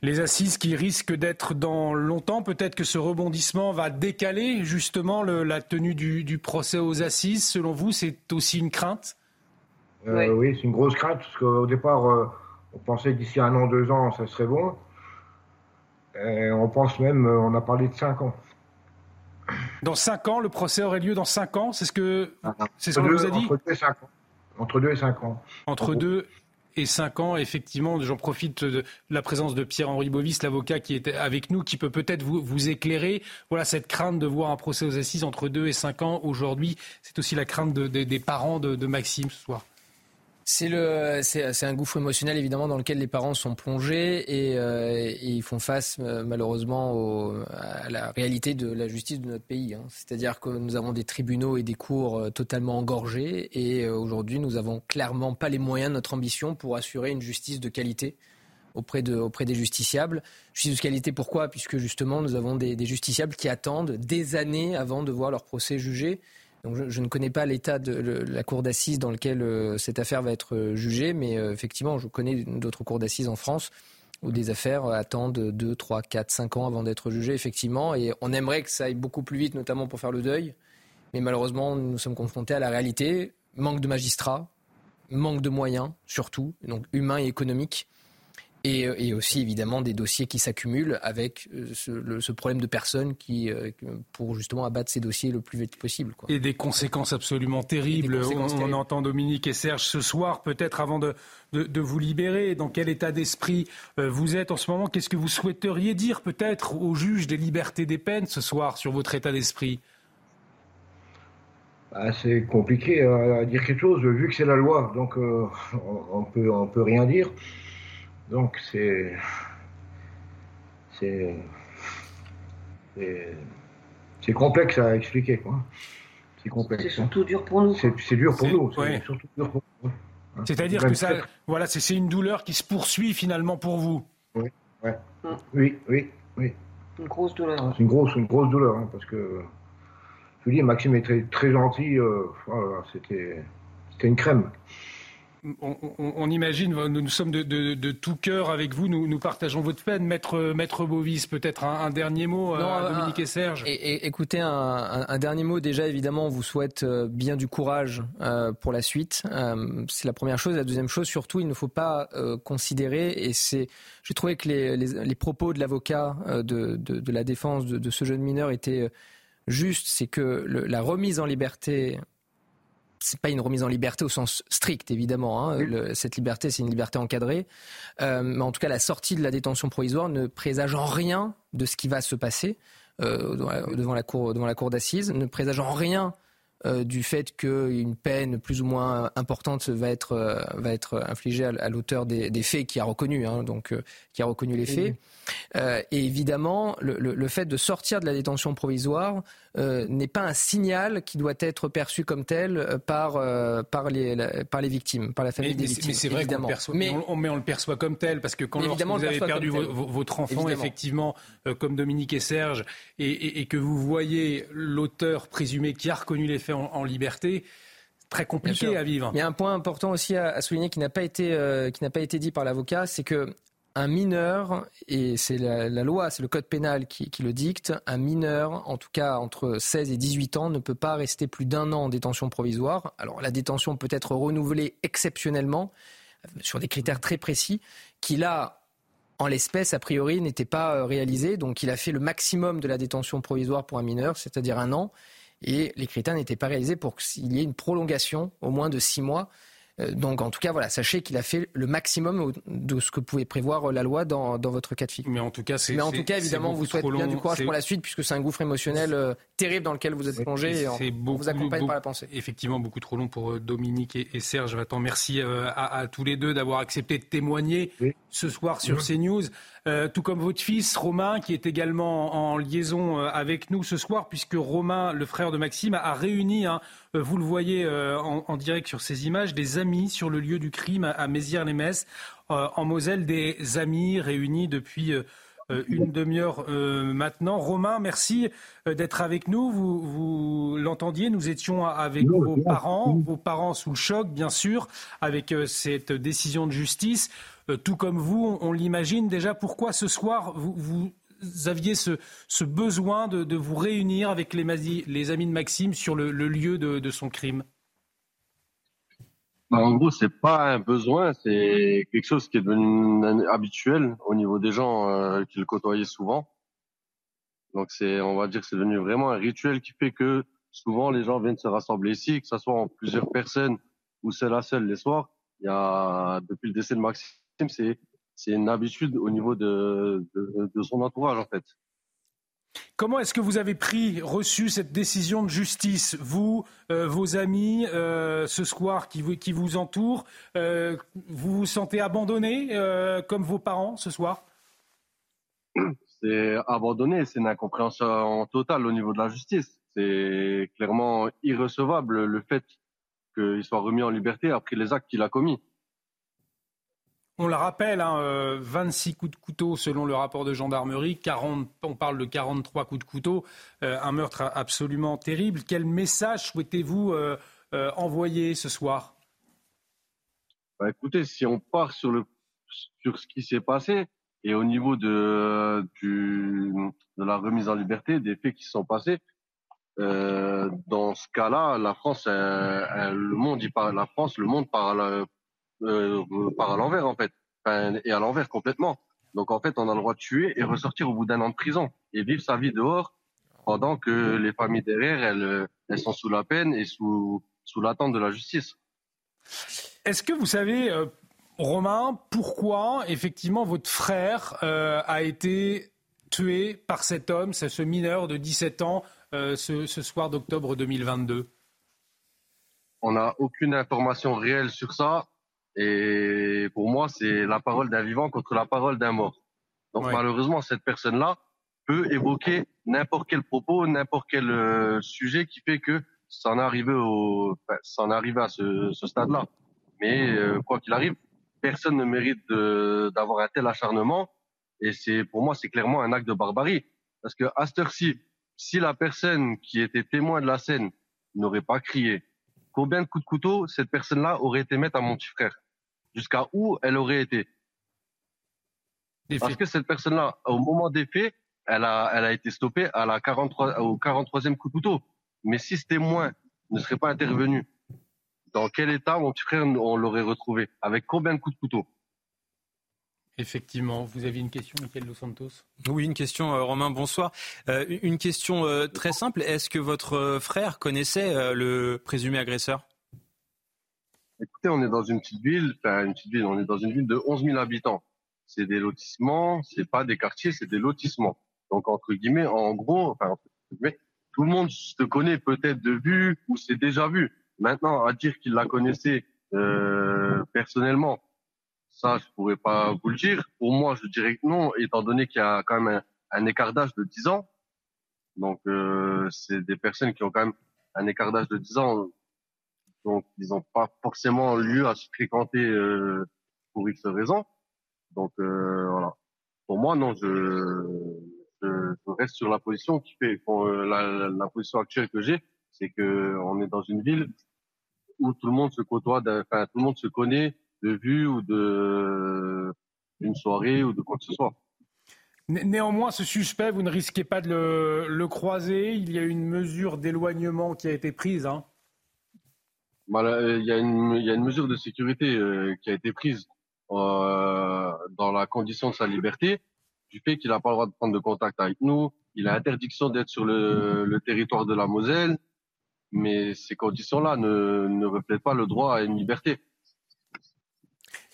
Les assises qui risquent d'être dans longtemps, peut-être que ce rebondissement va décaler justement la tenue du, procès aux assises. Selon vous, c'est aussi une crainte? Oui. oui c'est une grosse crainte parce qu'au départ On pensait que d'ici un an, deux ans, ça serait bon. Et on pense même, on a parlé de cinq ans. Dans cinq ans, le procès aurait lieu dans cinq ans, c'est ce que c'est ce qu'on vous a dit Entre deux et cinq ans. Entre deux et cinq ans. Entre deux et cinq ans, effectivement, j'en profite de la présence de Pierre-Henri Bovis, l'avocat qui est avec nous, qui peut peut-être vous, vous, éclairer. Voilà cette crainte de voir un procès aux assises entre deux et cinq ans aujourd'hui. C'est aussi la crainte de, de, des parents de, de Maxime ce soir. C'est le, c'est un gouffre émotionnel évidemment dans lequel les parents sont plongés et, euh, ils font face euh, malheureusement à la réalité de la justice de notre pays. Hein. C'est-à-dire que nous avons des tribunaux et des cours euh, totalement engorgés et aujourd'hui nous avons clairement pas les moyens de notre ambition pour assurer une justice de qualité auprès, de, auprès des justiciables. Justice de qualité pourquoi? Puisque justement nous avons des justiciables qui attendent des années avant de voir leur procès jugé. Donc je, ne connais pas l'état de la cour d'assises dans lequel euh, cette affaire va être euh, jugée, mais euh, effectivement, je connais d'autres cours d'assises en France où des affaires attendent 2, 3, 4, 5 ans avant d'être jugées, effectivement. Et on aimerait que ça aille beaucoup plus vite, notamment pour faire le deuil. Mais malheureusement, nous sommes confrontés à la réalité. Manque de magistrats, manque de moyens, surtout, donc humains et économiques. Et, et, aussi évidemment des dossiers qui s'accumulent avec euh, ce, le, ce, problème de personnes qui, euh, pour justement abattre ces dossiers le plus vite possible. Quoi. Et des conséquences absolument terribles. Conséquences on, terribles. on, entend Dominique et Serge ce soir, peut-être avant de, de, de, vous libérer. Dans quel état d'esprit euh, vous êtes en ce moment? Qu'est-ce que vous souhaiteriez dire peut-être au juge des libertés des peines ce soir sur votre état d'esprit? Ah, c'est compliqué à dire quelque chose vu que c'est la loi, donc euh, on peut on peut rien dire. Donc c'est c'est c'est complexe à expliquer quoi. C'est complexe. C'est surtout dur pour nous. C'est dur pour nous. Ouais. surtout dur pour nous. Hein. C'est-à-dire que ça, voilà, c'est une douleur qui se poursuit finalement pour vous. Oui, ouais. mmh. oui, oui, oui. Une grosse douleur. C'est une grosse, une grosse douleur hein, parce que je vous dis, Maxime est très, très gentil. Euh, voilà, c'était, c'était une crème. On, on, on, imagine, nous, nous sommes de, de, de, tout cœur avec vous, nous, nous, partageons votre peine. Maître, Maître Bovis, peut-être un, un, dernier mot non, à Dominique et Serge Écoutez, un, un, dernier mot. Déjà, évidemment, on vous souhaite euh, bien du courage euh, pour la suite. Euh, c'est la première chose. La deuxième chose, surtout, il ne faut pas euh, considérer, et c'est, j'ai trouvé que les, les, les, propos de l'avocat euh, de, de, la défense de, ce jeune mineur étaient juste, c'est que le, la remise en liberté c'est pas une remise en liberté au sens strict, évidemment. Hein. Le, cette liberté, c'est une liberté encadrée. Euh, mais en tout cas, la sortie de la détention provisoire ne présage en rien de ce qui va se passer euh, devant la cour, devant la cour d'assises, ne présage en rien euh, du fait qu'une peine plus ou moins importante va être, euh, va être infligée à, à l'auteur des, des, faits qui a reconnu, hein, donc euh, qui a reconnu les faits. Et évidemment, le, le, le, fait de sortir de la détention provisoire euh, n'est pas un signal qui doit être perçu comme tel par, euh, par, les, la, par les victimes, par la famille mais, des victimes. Mais c'est vrai qu'on perçoit, mais, on, mais on le perçoit comme tel, parce que quand vous avez perdu vo, votre enfant, évidemment. effectivement, euh, comme Dominique et Serge, et, et, et que vous voyez l'auteur présumé qui a reconnu les faits en, en liberté, très compliqué à vivre. Il y a un point important aussi à, à souligner qui n'a pas été euh, qui n'a pas été dit par l'avocat, c'est que un mineur, et c'est la, loi, c'est le code pénal qui, le dicte, un mineur, en tout cas entre 16 et 18 ans, ne peut pas rester plus d'un an en détention provisoire. Alors la détention peut être renouvelée exceptionnellement, sur des critères très précis, qui là, en l'espèce, a priori, n'était pas euh, réalisé. Donc il a fait le maximum de la détention provisoire pour un mineur, c'est-à-dire un an, et les critères n'étaient pas réalisés pour qu'il y ait une prolongation au moins de six mois Euh, donc en tout cas, voilà, sachez qu'il a fait le maximum de ce que pouvait prévoir la loi dans, dans votre cas de figure. Mais en tout cas, c'est. Mais en tout cas, évidemment, vous souhaite bien du courage pour la suite, puisque c'est un gouffre émotionnel euh, terrible dans lequel vous êtes plongé et on, beaucoup, vous accompagne beaucoup, par la pensée. Effectivement, beaucoup trop long pour euh, Dominique et, et Serge. J'attends merci euh, à, à, tous les deux d'avoir accepté de témoigner oui. ce soir sur oui. CNews. Euh, tout comme votre fils Romain, qui est également en, liaison euh, avec nous ce soir, puisque Romain, le frère de Maxime, a, réuni, hein, euh, vous le voyez en, direct sur ces images, des amis sur le lieu du crime à, Mézières-les-Messes, en Moselle, des amis réunis depuis une demi-heure euh, maintenant. Romain, merci euh, d'être avec nous. Vous, vous l'entendiez, nous étions avec non, vos parents, vos parents sous le choc, bien sûr, avec euh, cette décision de justice. Euh, tout comme vous, on, on l'imagine déjà. Pourquoi ce soir vous, vous aviez ce, ce besoin de, de, vous réunir avec les, les, amis de Maxime sur le, le lieu de, de son crime? Bah, En gros, c'est pas un besoin, c'est quelque chose qui est devenu habituel au niveau des gens euh, qui le côtoyaient souvent. Donc c'est, on va dire, c'est devenu vraiment un rituel qui fait que souvent les gens viennent se rassembler ici, que ce soit en plusieurs personnes ou seul à seul les soirs. Il y a depuis le décès de Maxime, c'est c'est une habitude au niveau de, de, de son entourage en fait. Comment est-ce que vous avez pris, reçu cette décision de justice Vous, euh, vos amis, euh, ce soir qui vous, entourent, euh, vous vous sentez abandonné comme vos parents ce soir? C'est abandonné, c'est une incompréhension totale au niveau de la justice. C'est clairement irrecevable le fait qu'il soit remis en liberté après les actes qu'il a commis. On le rappelle, 26 hein, coups de couteau selon le rapport de gendarmerie, 40, on parle de 43 coups de couteau, euh, un meurtre absolument terrible. Quel message souhaitez-vous euh, euh, envoyer ce soir? Bah, Écoutez, si on part sur, le, sur ce qui s'est passé et au niveau de, de la remise en liberté, des faits qui sont passés, dans ce cas-là, la France, le monde, la France, le monde parle euh, par à l'envers en fait, et à l'envers complètement. Donc en fait, on a le droit de tuer et ressortir au bout d'un an de prison et vivre sa vie dehors pendant que les familles derrière, elles, elles sont sous la peine et sous, sous l'attente de la justice. Est-ce que vous savez, euh, Romain, pourquoi effectivement votre frère euh, a été tué par cet homme, ce mineur de 17 ans, euh, ce, ce, soir d'octobre 2022 On n'a aucune information réelle sur ça. Et pour moi, c'est la parole d'un vivant contre la parole d'un mort. Donc malheureusement, cette personne-là peut évoquer n'importe quel propos, n'importe quel euh, sujet qui fait que ça en est arrivé au, ça en est arrivé à ce, ce stade-là. Mais euh, quoi qu'il arrive, personne ne mérite d'avoir un tel acharnement. Et c'est pour moi, c'est clairement un acte de barbarie. Parce que à cette heure-ci, si la personne qui était témoin de la scène n'aurait pas crié, combien de coups de couteau cette personne-là aurait été mettre à mon petit frère? Jusqu'à où elle aurait été. Parce que cette personne-là, au moment des faits, elle a, elle a été stoppée à la 43, au 43e coup de couteau. Mais si ce témoin ne serait pas intervenu, dans quel état mon petit frère on l'aurait retrouvé? Avec combien de coups de couteau? Effectivement, vous aviez une question, Michael Dos Santos? Oui, une question, euh, Romain, bonsoir. Euh, une question euh, très simple, est-ce que votre frère connaissait le présumé agresseur? Écoutez, on est dans une petite ville, enfin une petite ville, on est dans une ville de 11 000 habitants. C'est des lotissements, c'est pas des quartiers, c'est des lotissements. Donc entre guillemets, en gros, enfin entre guillemets, tout le monde se connaît peut-être de vue ou c'est déjà vu. Maintenant, à dire qu'il la connaissait euh, personnellement, ça je pourrais pas vous le dire. Pour moi, je dirais que non, étant donné qu'il y a quand même un, un écart d'âge de 10 ans. Donc euh, c'est des personnes qui ont quand même un écart d'âge de 10 ans donc ils n'ont pas forcément lieu à se fréquenter euh, pour X raisons. Donc euh, voilà. Pour moi, non, je, reste sur la position qui fait euh, la, la, position actuelle que j'ai, c'est que on est dans une ville où tout le monde se côtoie, enfin tout le monde se connaît de vue ou de une soirée ou de quoi que ce soit. Néanmoins, ce suspect, vous ne risquez pas de le, le croiser. Il y a une mesure d'éloignement qui a été prise. Hein. Euh, il y, a une, mesure de sécurité euh, qui a été prise euh, dans la condition de sa liberté, du fait qu'il n'a pas le droit de prendre de contact avec nous, il a interdiction d'être sur le, le, territoire de la Moselle, mais ces conditions-là ne, ne reflètent pas le droit à une liberté.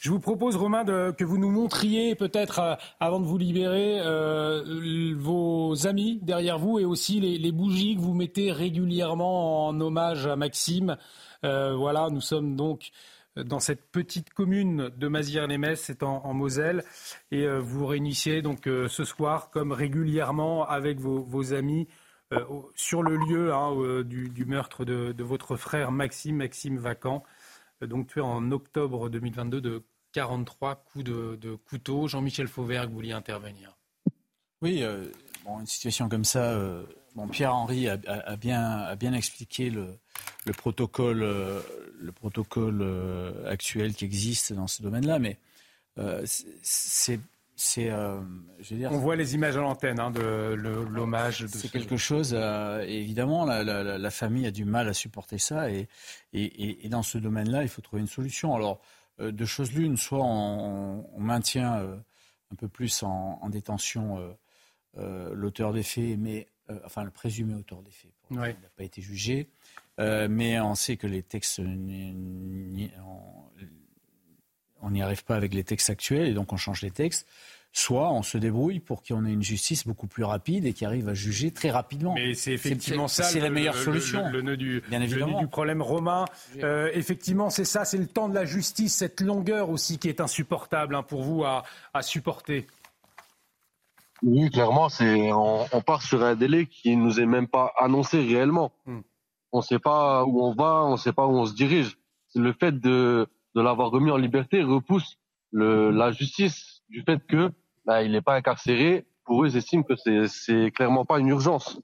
Je vous propose, Romain, de, que vous nous montriez peut-être, avant de vous libérer, euh, vos amis derrière vous et aussi les, bougies que vous mettez régulièrement en hommage à Maxime. Euh, voilà, nous sommes donc dans cette petite commune de Mazières-les-Messes, c'est en, Moselle, et euh, vous réunissez donc euh, ce soir, comme régulièrement avec vos, amis, sur le lieu hein, du, meurtre de, votre frère Maxime, Maxime Vacan, donc tué en octobre 2022 de 43 coups de, couteau. Jean-Michel Fauvert, vous vouliez intervenir. Oui, bon, une situation comme ça Bon, Pierre-Henri a, bien, bien, expliqué le, protocole, le protocole euh, euh, actuel qui existe dans ce domaine-là, mais euh, c'est c'est, euh, On voit les images à l'antenne hein, de l'hommage. C'est quelque chose. Euh, évidemment, la, famille a du mal à supporter ça, et, et, dans ce domaine-là, il faut trouver une solution. Alors, euh, deux choses l'une soit on, maintient un peu plus en, détention l'auteur des faits, mais enfin le présumé auteur des faits, il n'a pas été jugé, mais on sait que les textes on n'y arrive pas avec les textes actuels et donc on change les textes. Soit on se débrouille pour qu'on ait une justice beaucoup plus rapide et qui arrive à juger très rapidement. Mais c'est effectivement ça. C'est la meilleure solution. Le, nœud du, Bien évidemment. du problème romain. Euh, effectivement, c'est ça, c'est le temps de la justice, cette longueur aussi qui est insupportable hein, pour vous à, supporter. Oui, clairement, c'est on, part sur un délai qui ne nous est même pas annoncé réellement. Hmm. On ne sait pas où on va, on ne sait pas où on se dirige. Le fait de de l'avoir remis en liberté repousse le, la justice du fait que bah, il n'est pas incarcéré. Pour eux, ils estiment que c'est clairement pas une urgence.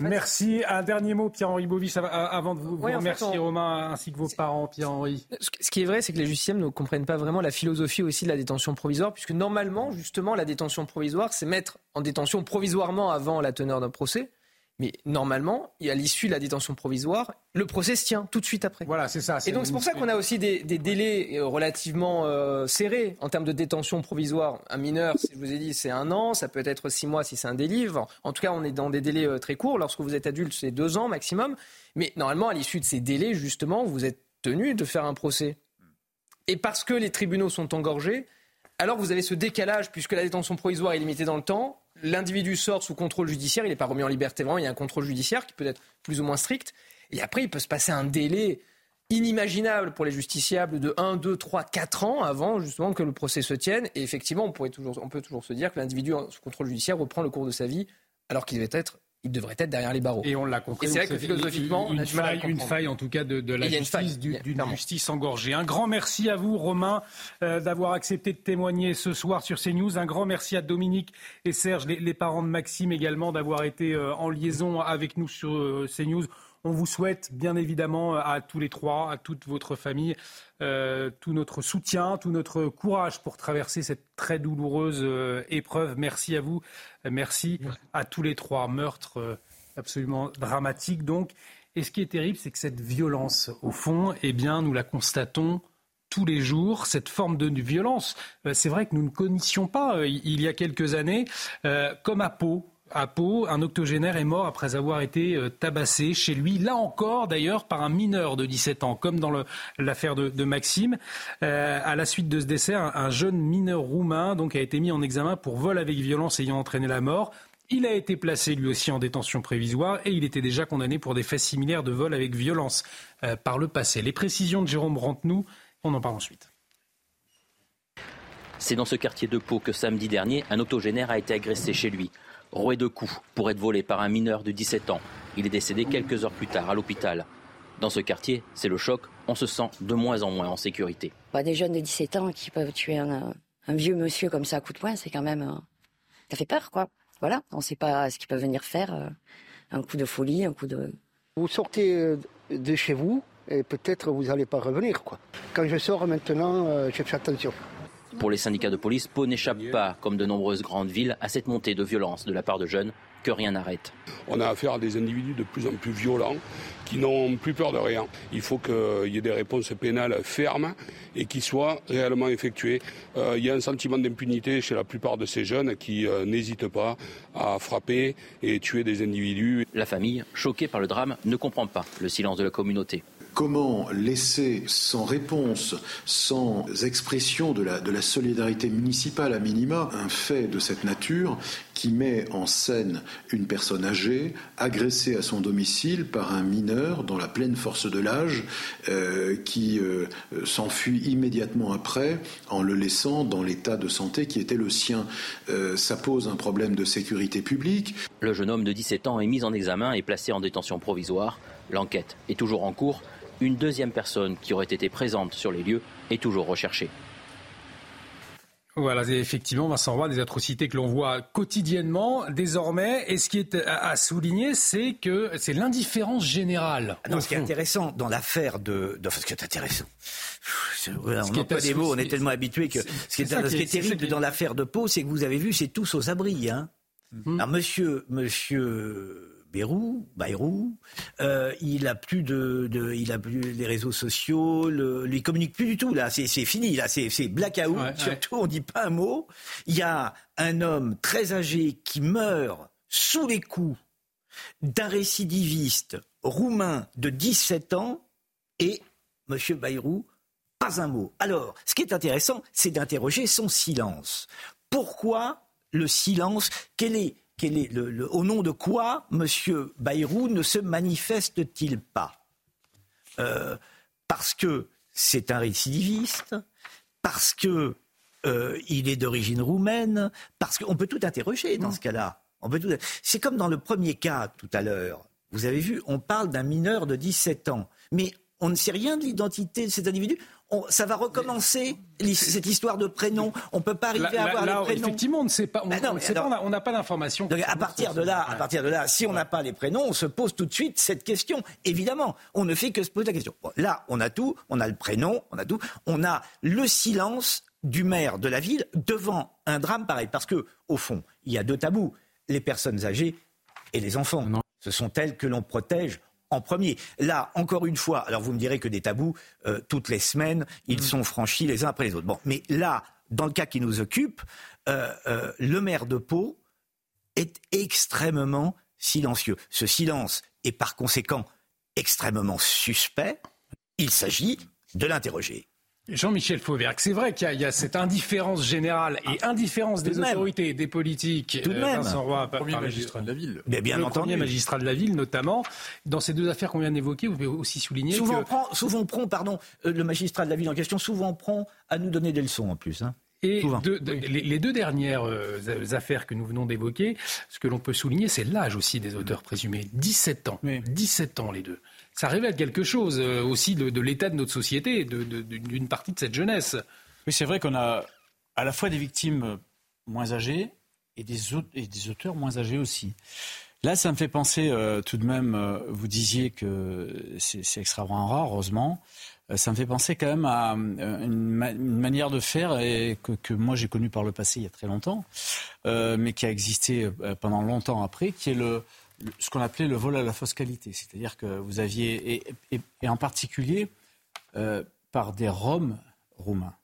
Merci. Un dernier mot, Pierre-Henri Bovis, avant de vous, remercier, Romain, ainsi que vos parents, Pierre-Henri. Ce qui est vrai, c'est que les justiciens ne comprennent pas vraiment la philosophie aussi de la détention provisoire, puisque normalement, justement, la détention provisoire, c'est mettre en détention provisoirement avant la teneur d'un procès. Mais normalement, à l'issue de la détention provisoire, le procès se tient tout de suite après. Voilà, c'est ça. Et donc c'est pour ça qu'on a aussi des, délais euh, relativement euh, serrés en termes de détention provisoire. Un mineur, si je vous ai dit, c'est un an, ça peut être six mois si c'est un délit. En tout cas, on est dans des délais euh, très courts. Lorsque vous êtes adulte, c'est deux ans maximum. Mais normalement, à l'issue de ces délais, justement, vous êtes tenu de faire un procès. Et parce que les tribunaux sont engorgés, alors vous avez ce décalage, puisque la détention provisoire est limitée dans le temps, l'individu sort sous contrôle judiciaire, il n'est pas remis en liberté vraiment, il y a un contrôle judiciaire qui peut être plus ou moins strict. Et après, il peut se passer un délai inimaginable pour les justiciables de 1, 2, 3, 4 ans avant justement que le procès se tienne. Et effectivement, on, on peut toujours se dire que l'individu sous contrôle judiciaire reprend le cours de sa vie alors qu'il devait être il devrait être derrière les barreaux. Et on l'a compris. Et c'est vrai que philosophiquement, une, faille, une faille en tout cas de, la justice, d'une justice engorgée. Un grand merci à vous, Romain, euh, d'avoir accepté de témoigner ce soir sur CNews. Un grand merci à Dominique et Serge, les, parents de Maxime également, d'avoir été euh, en liaison avec nous sur euh, CNews. On vous souhaite bien évidemment à tous les trois, à toute votre famille, euh, tout notre soutien, tout notre courage pour traverser cette très douloureuse euh, épreuve. Merci à vous, merci à tous les trois. Meurtre euh, absolument dramatique donc. Et ce qui est terrible, c'est que cette violence, au fond, eh bien, nous la constatons tous les jours, cette forme de violence. C'est vrai que nous ne connaissions pas il y a quelques années, comme à Pau, à Pau, un octogénaire est mort après avoir été euh, tabassé chez lui, là encore d'ailleurs par un mineur de 17 ans, comme dans l'affaire de, Maxime. Euh, à la suite de ce décès, un, jeune mineur roumain donc, a été mis en examen pour vol avec violence ayant entraîné la mort. Il a été placé lui aussi en détention prévisoire et il était déjà condamné pour des faits similaires de vol avec violence euh, par le passé. Les précisions de Jérôme Brantenou, on en parle ensuite. C'est dans ce quartier de Pau que samedi dernier, un octogénaire a été agressé chez lui roué de coups pour être volé par un mineur de 17 ans. Il est décédé quelques heures plus tard à l'hôpital. Dans ce quartier, c'est le choc, on se sent de moins en moins en sécurité. Bah, des jeunes de 17 ans qui peuvent tuer un, vieux monsieur comme ça à coup de poing, c'est quand même... Euh, ça fait peur, quoi. Voilà, on ne sait pas ce qu'ils peuvent venir faire. Euh, un coup de folie, un coup de... Vous sortez euh, de chez vous et peut-être vous n'allez pas revenir, quoi. Quand je sors maintenant, je fais attention. Pour les syndicats de police, Pau n'échappe pas, comme de nombreuses grandes villes, à cette montée de violence de la part de jeunes que rien n'arrête. On a affaire à des individus de plus en plus violents qui n'ont plus peur de rien. Il faut qu'il y ait des réponses pénales fermes et qui soient réellement effectuées. Euh, il y a un sentiment d'impunité chez la plupart de ces jeunes qui euh, n'hésitent pas à frapper et tuer des individus. La famille, choquée par le drame, ne comprend pas le silence de la communauté. Comment laisser sans réponse, sans expression de la, solidarité municipale à minima, un fait de cette nature qui met en scène une personne âgée agressée à son domicile par un mineur dans la pleine force de l'âge euh, qui euh, s'enfuit immédiatement après en le laissant dans l'état de santé qui était le sien. Euh, ça pose un problème de sécurité publique. Le jeune homme de 17 ans est mis en examen et placé en détention provisoire. L'enquête est toujours en cours une deuxième personne qui aurait été présente sur les lieux est toujours recherchée. Voilà, effectivement, Vincent Roy, des atrocités que l'on voit quotidiennement désormais. Et ce qui est à souligner, c'est que c'est l'indifférence générale. Ah non, ce qui est intéressant dans l'affaire de, de... Ce qui est intéressant. Voilà, on pas des mots, on est tellement habitué que ce qui est, ce qui est terrible dans l'affaire de Pau, c'est que vous avez vu, c'est tous aux abris. Hein. Mhm. Alors, monsieur, monsieur Bérou, Bayrou, euh, il a plus de, il a plus les réseaux sociaux, le, il communique plus du tout là, c'est fini là, c'est blackout. Surtout, on dit pas un mot. Il y a un homme très âgé qui meurt sous les coups d'un récidiviste roumain de 17 ans et Monsieur Bayrou, pas un mot. Alors, ce qui est intéressant, c'est d'interroger son silence. Pourquoi le silence? Quel est au nom de quoi M. Bayrou ne se manifeste-t-il pas euh, Parce que c'est un récidiviste, parce que euh, il est d'origine roumaine, parce qu'on peut tout interroger dans ce cas-là. C'est comme dans le premier cas tout à l'heure. Vous avez vu, on parle d'un mineur de 17 ans. Mais on ne sait rien de l'identité de cet individu ça va recommencer cette histoire de prénom. On ne peut pas arriver à avoir les prénoms. Effectivement, on ne sait pas. On n'a pas d'informations. À partir de là, à partir de là, si on n'a pas les prénoms, on se pose tout de suite cette question. Évidemment, on ne fait que se poser la question. là, on a tout. On a le prénom, on a tout. On a le silence du maire de la ville devant un drame pareil. Parce que, au fond, il y a deux tabous les personnes âgées et les enfants. Ce sont elles que l'on protège en premier. Là, encore une fois, alors vous me direz que des tabous, euh, toutes les semaines, ils mm. sont franchis les uns après les autres. Bon, mais là, dans le cas qui nous occupe, euh, euh, le maire de Pau est extrêmement silencieux. Ce silence est par conséquent extrêmement suspect. Il s'agit de l'interroger. Jean-Michel Fauvergue, c'est vrai qu'il y, a cette indifférence générale et ah, indifférence des autorités, des politiques. Tout de même. Vincent Roy, premier magistrat de la ville. Mais bien le entendu. premier magistrat de la ville, notamment. Dans ces deux affaires qu'on vient d'évoquer, vous pouvez aussi souligner souvent que... Prend, souvent prend, pardon, euh, le magistrat de la ville en question, souvent prend à nous donner des leçons en plus. Hein. Et les, deux dernières euh, affaires que nous venons d'évoquer, ce que l'on peut souligner, c'est l'âge aussi des auteurs présumés. 17 ans. 17 ans les deux ça révèle quelque chose euh, aussi de, l'état de notre société, d'une partie de cette jeunesse. Oui, c'est vrai qu'on a à la fois des victimes moins âgées et des, auteurs moins âgés aussi. Là, ça me fait penser euh, tout de même, euh, vous disiez que c'est extrêmement rare, heureusement. ça me fait penser quand même à une, manière de faire et que, moi j'ai connue par le passé il y a très longtemps, mais qui a existé pendant longtemps après, qui est le, ce qu'on appelait le vol à la fausse qualité. C'est-à-dire que vous aviez, et, en particulier euh, par des Roms roumains,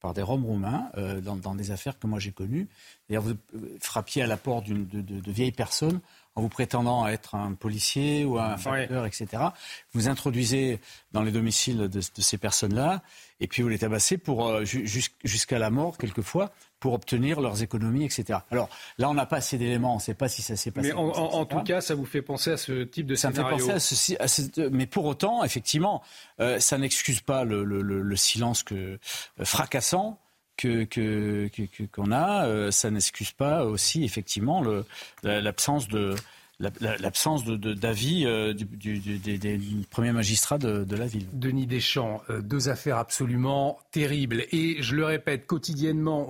par des Roms roumains, euh, dans, des affaires que moi j'ai connues. Vous frappiez à la porte de, vieilles personnes en vous prétendant être un policier ou un facteur, etc. Vous introduisez dans les domiciles de, ces personnes-là, et puis vous les tabassez pour euh, jusqu'à la mort quelquefois pour obtenir leurs économies, etc. Alors là, on n'a pas assez d'éléments, on ne sait pas si ça s'est passé. Mais en, tout cas, ça vous fait penser à ce type de ça scénario. Me fait penser à ce, mais pour autant, effectivement, euh, ça n'excuse pas le, silence que, euh, fracassant que qu'on a. Euh, ça n'excuse pas aussi effectivement l'absence d'avis des, premiers magistrats de, la ville. Denis Deschamps, deux affaires absolument terribles. Et je le répète, quotidiennement,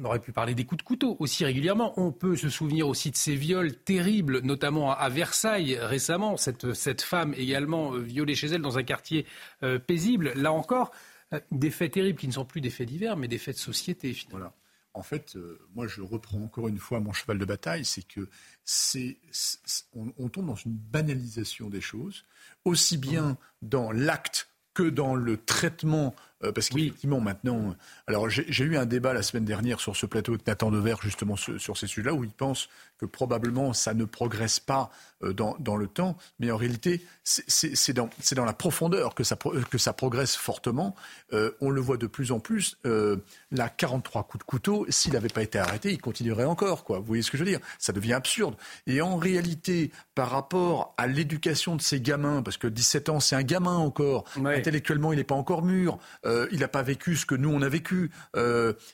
on aurait pu parler des coups de couteau aussi régulièrement. On peut se souvenir aussi de ces viols terribles, notamment à Versailles récemment. Cette, femme également euh, violée chez elle dans un quartier euh, paisible. Là encore, euh, des faits terribles qui ne sont plus des faits divers, mais des faits de société finalement. Voilà. En fait, moi je reprends encore une fois mon cheval de bataille, c'est que c'est, on, tombe dans une banalisation des choses, aussi bien dans l'acte que dans le traitement euh, parce qu'effectivement, maintenant. Alors, j'ai eu un débat la semaine dernière sur ce plateau avec Nathan Dever, justement, sur, ces sujets-là, où il pense que probablement ça ne progresse pas euh, dans, le temps, mais en réalité, c'est dans, dans, la profondeur que ça, que ça progresse fortement. Euh, on le voit de plus en plus. Euh, là, 43 coups de couteau, s'il n'avait pas été arrêté, il continuerait encore. Quoi. Vous voyez ce que je veux dire? Ça devient absurde. Et en réalité, par rapport à l'éducation de ces gamins, parce que 17 ans, c'est un gamin encore, ouais. intellectuellement, il n'est pas encore mûr. Il n'a pas vécu ce que nous on a vécu.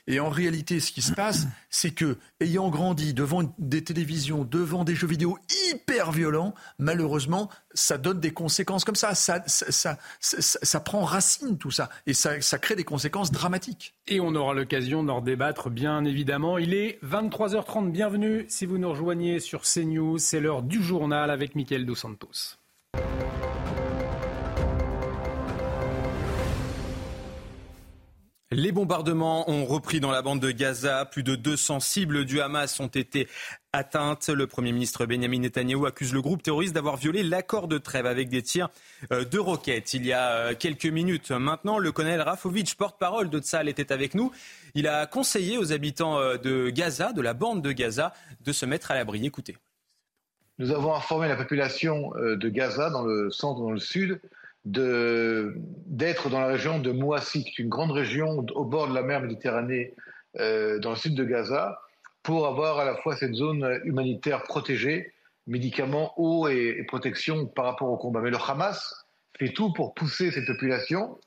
et en réalité, ce qui se passe, c'est que ayant grandi devant des télévisions, devant des jeux vidéo hyper violents, malheureusement, ça donne des conséquences comme ça. Ça, ça, ça, prend racine tout ça et ça, ça crée des conséquences dramatiques. Et on aura l'occasion d'en débattre, bien évidemment. Il est 23h30. Bienvenue si vous nous rejoignez sur CNews. C'est l'heure du journal avec Mickaël Dos Santos. Les bombardements ont repris dans la bande de Gaza. Plus de 200 cibles du Hamas ont été atteintes. Le Premier ministre Benjamin Netanyahu accuse le groupe terroriste d'avoir violé l'accord de trêve avec des tirs euh, de roquettes. Il y a euh, quelques minutes maintenant, le colonel Rafovitch, porte-parole de Tzal, était avec nous. Il a conseillé aux habitants euh, de Gaza, de la bande de Gaza, de se mettre à l'abri. Écoutez. Nous avons informé la population de Gaza, dans le centre, dans le sud, d'être dans la région de Mouassi, qui est une grande région au bord de la mer Méditerranée, euh, dans le sud de Gaza, pour avoir à la fois cette zone humanitaire protégée, médicaments, eau et, protection par rapport au combat. Mais le Hamas fait tout pour pousser cette population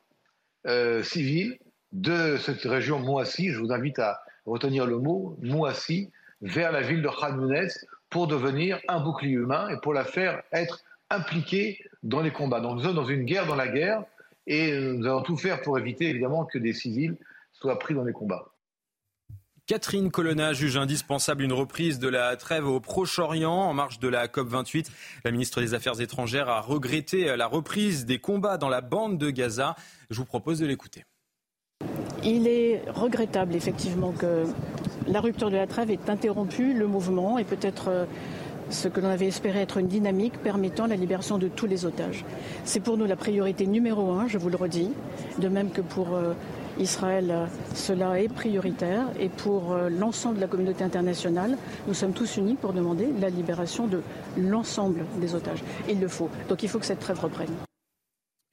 euh, civile de cette région Mouassi, je vous invite à retenir le mot, Mouassi, vers la ville de Khan pour devenir un bouclier humain et pour la faire être impliqués dans les combats. Donc nous sommes dans une guerre dans la guerre et nous allons tout faire pour éviter évidemment que des civils soient pris dans les combats. Catherine Colonna juge indispensable une reprise de la trêve au Proche-Orient en marge de la COP28. La ministre des Affaires étrangères a regretté la reprise des combats dans la bande de Gaza. Je vous propose de l'écouter. Il est regrettable effectivement que la rupture de la trêve ait interrompu le mouvement et peut-être euh, ce que l'on avait espéré être une dynamique permettant la libération de tous les otages. C'est pour nous la priorité numéro un, je vous le redis, de même que pour euh, Israël, cela est prioritaire. Et pour euh, l'ensemble de la communauté internationale, nous sommes tous unis pour demander la libération de l'ensemble des otages. Il le faut. Donc il faut que cette trêve reprenne.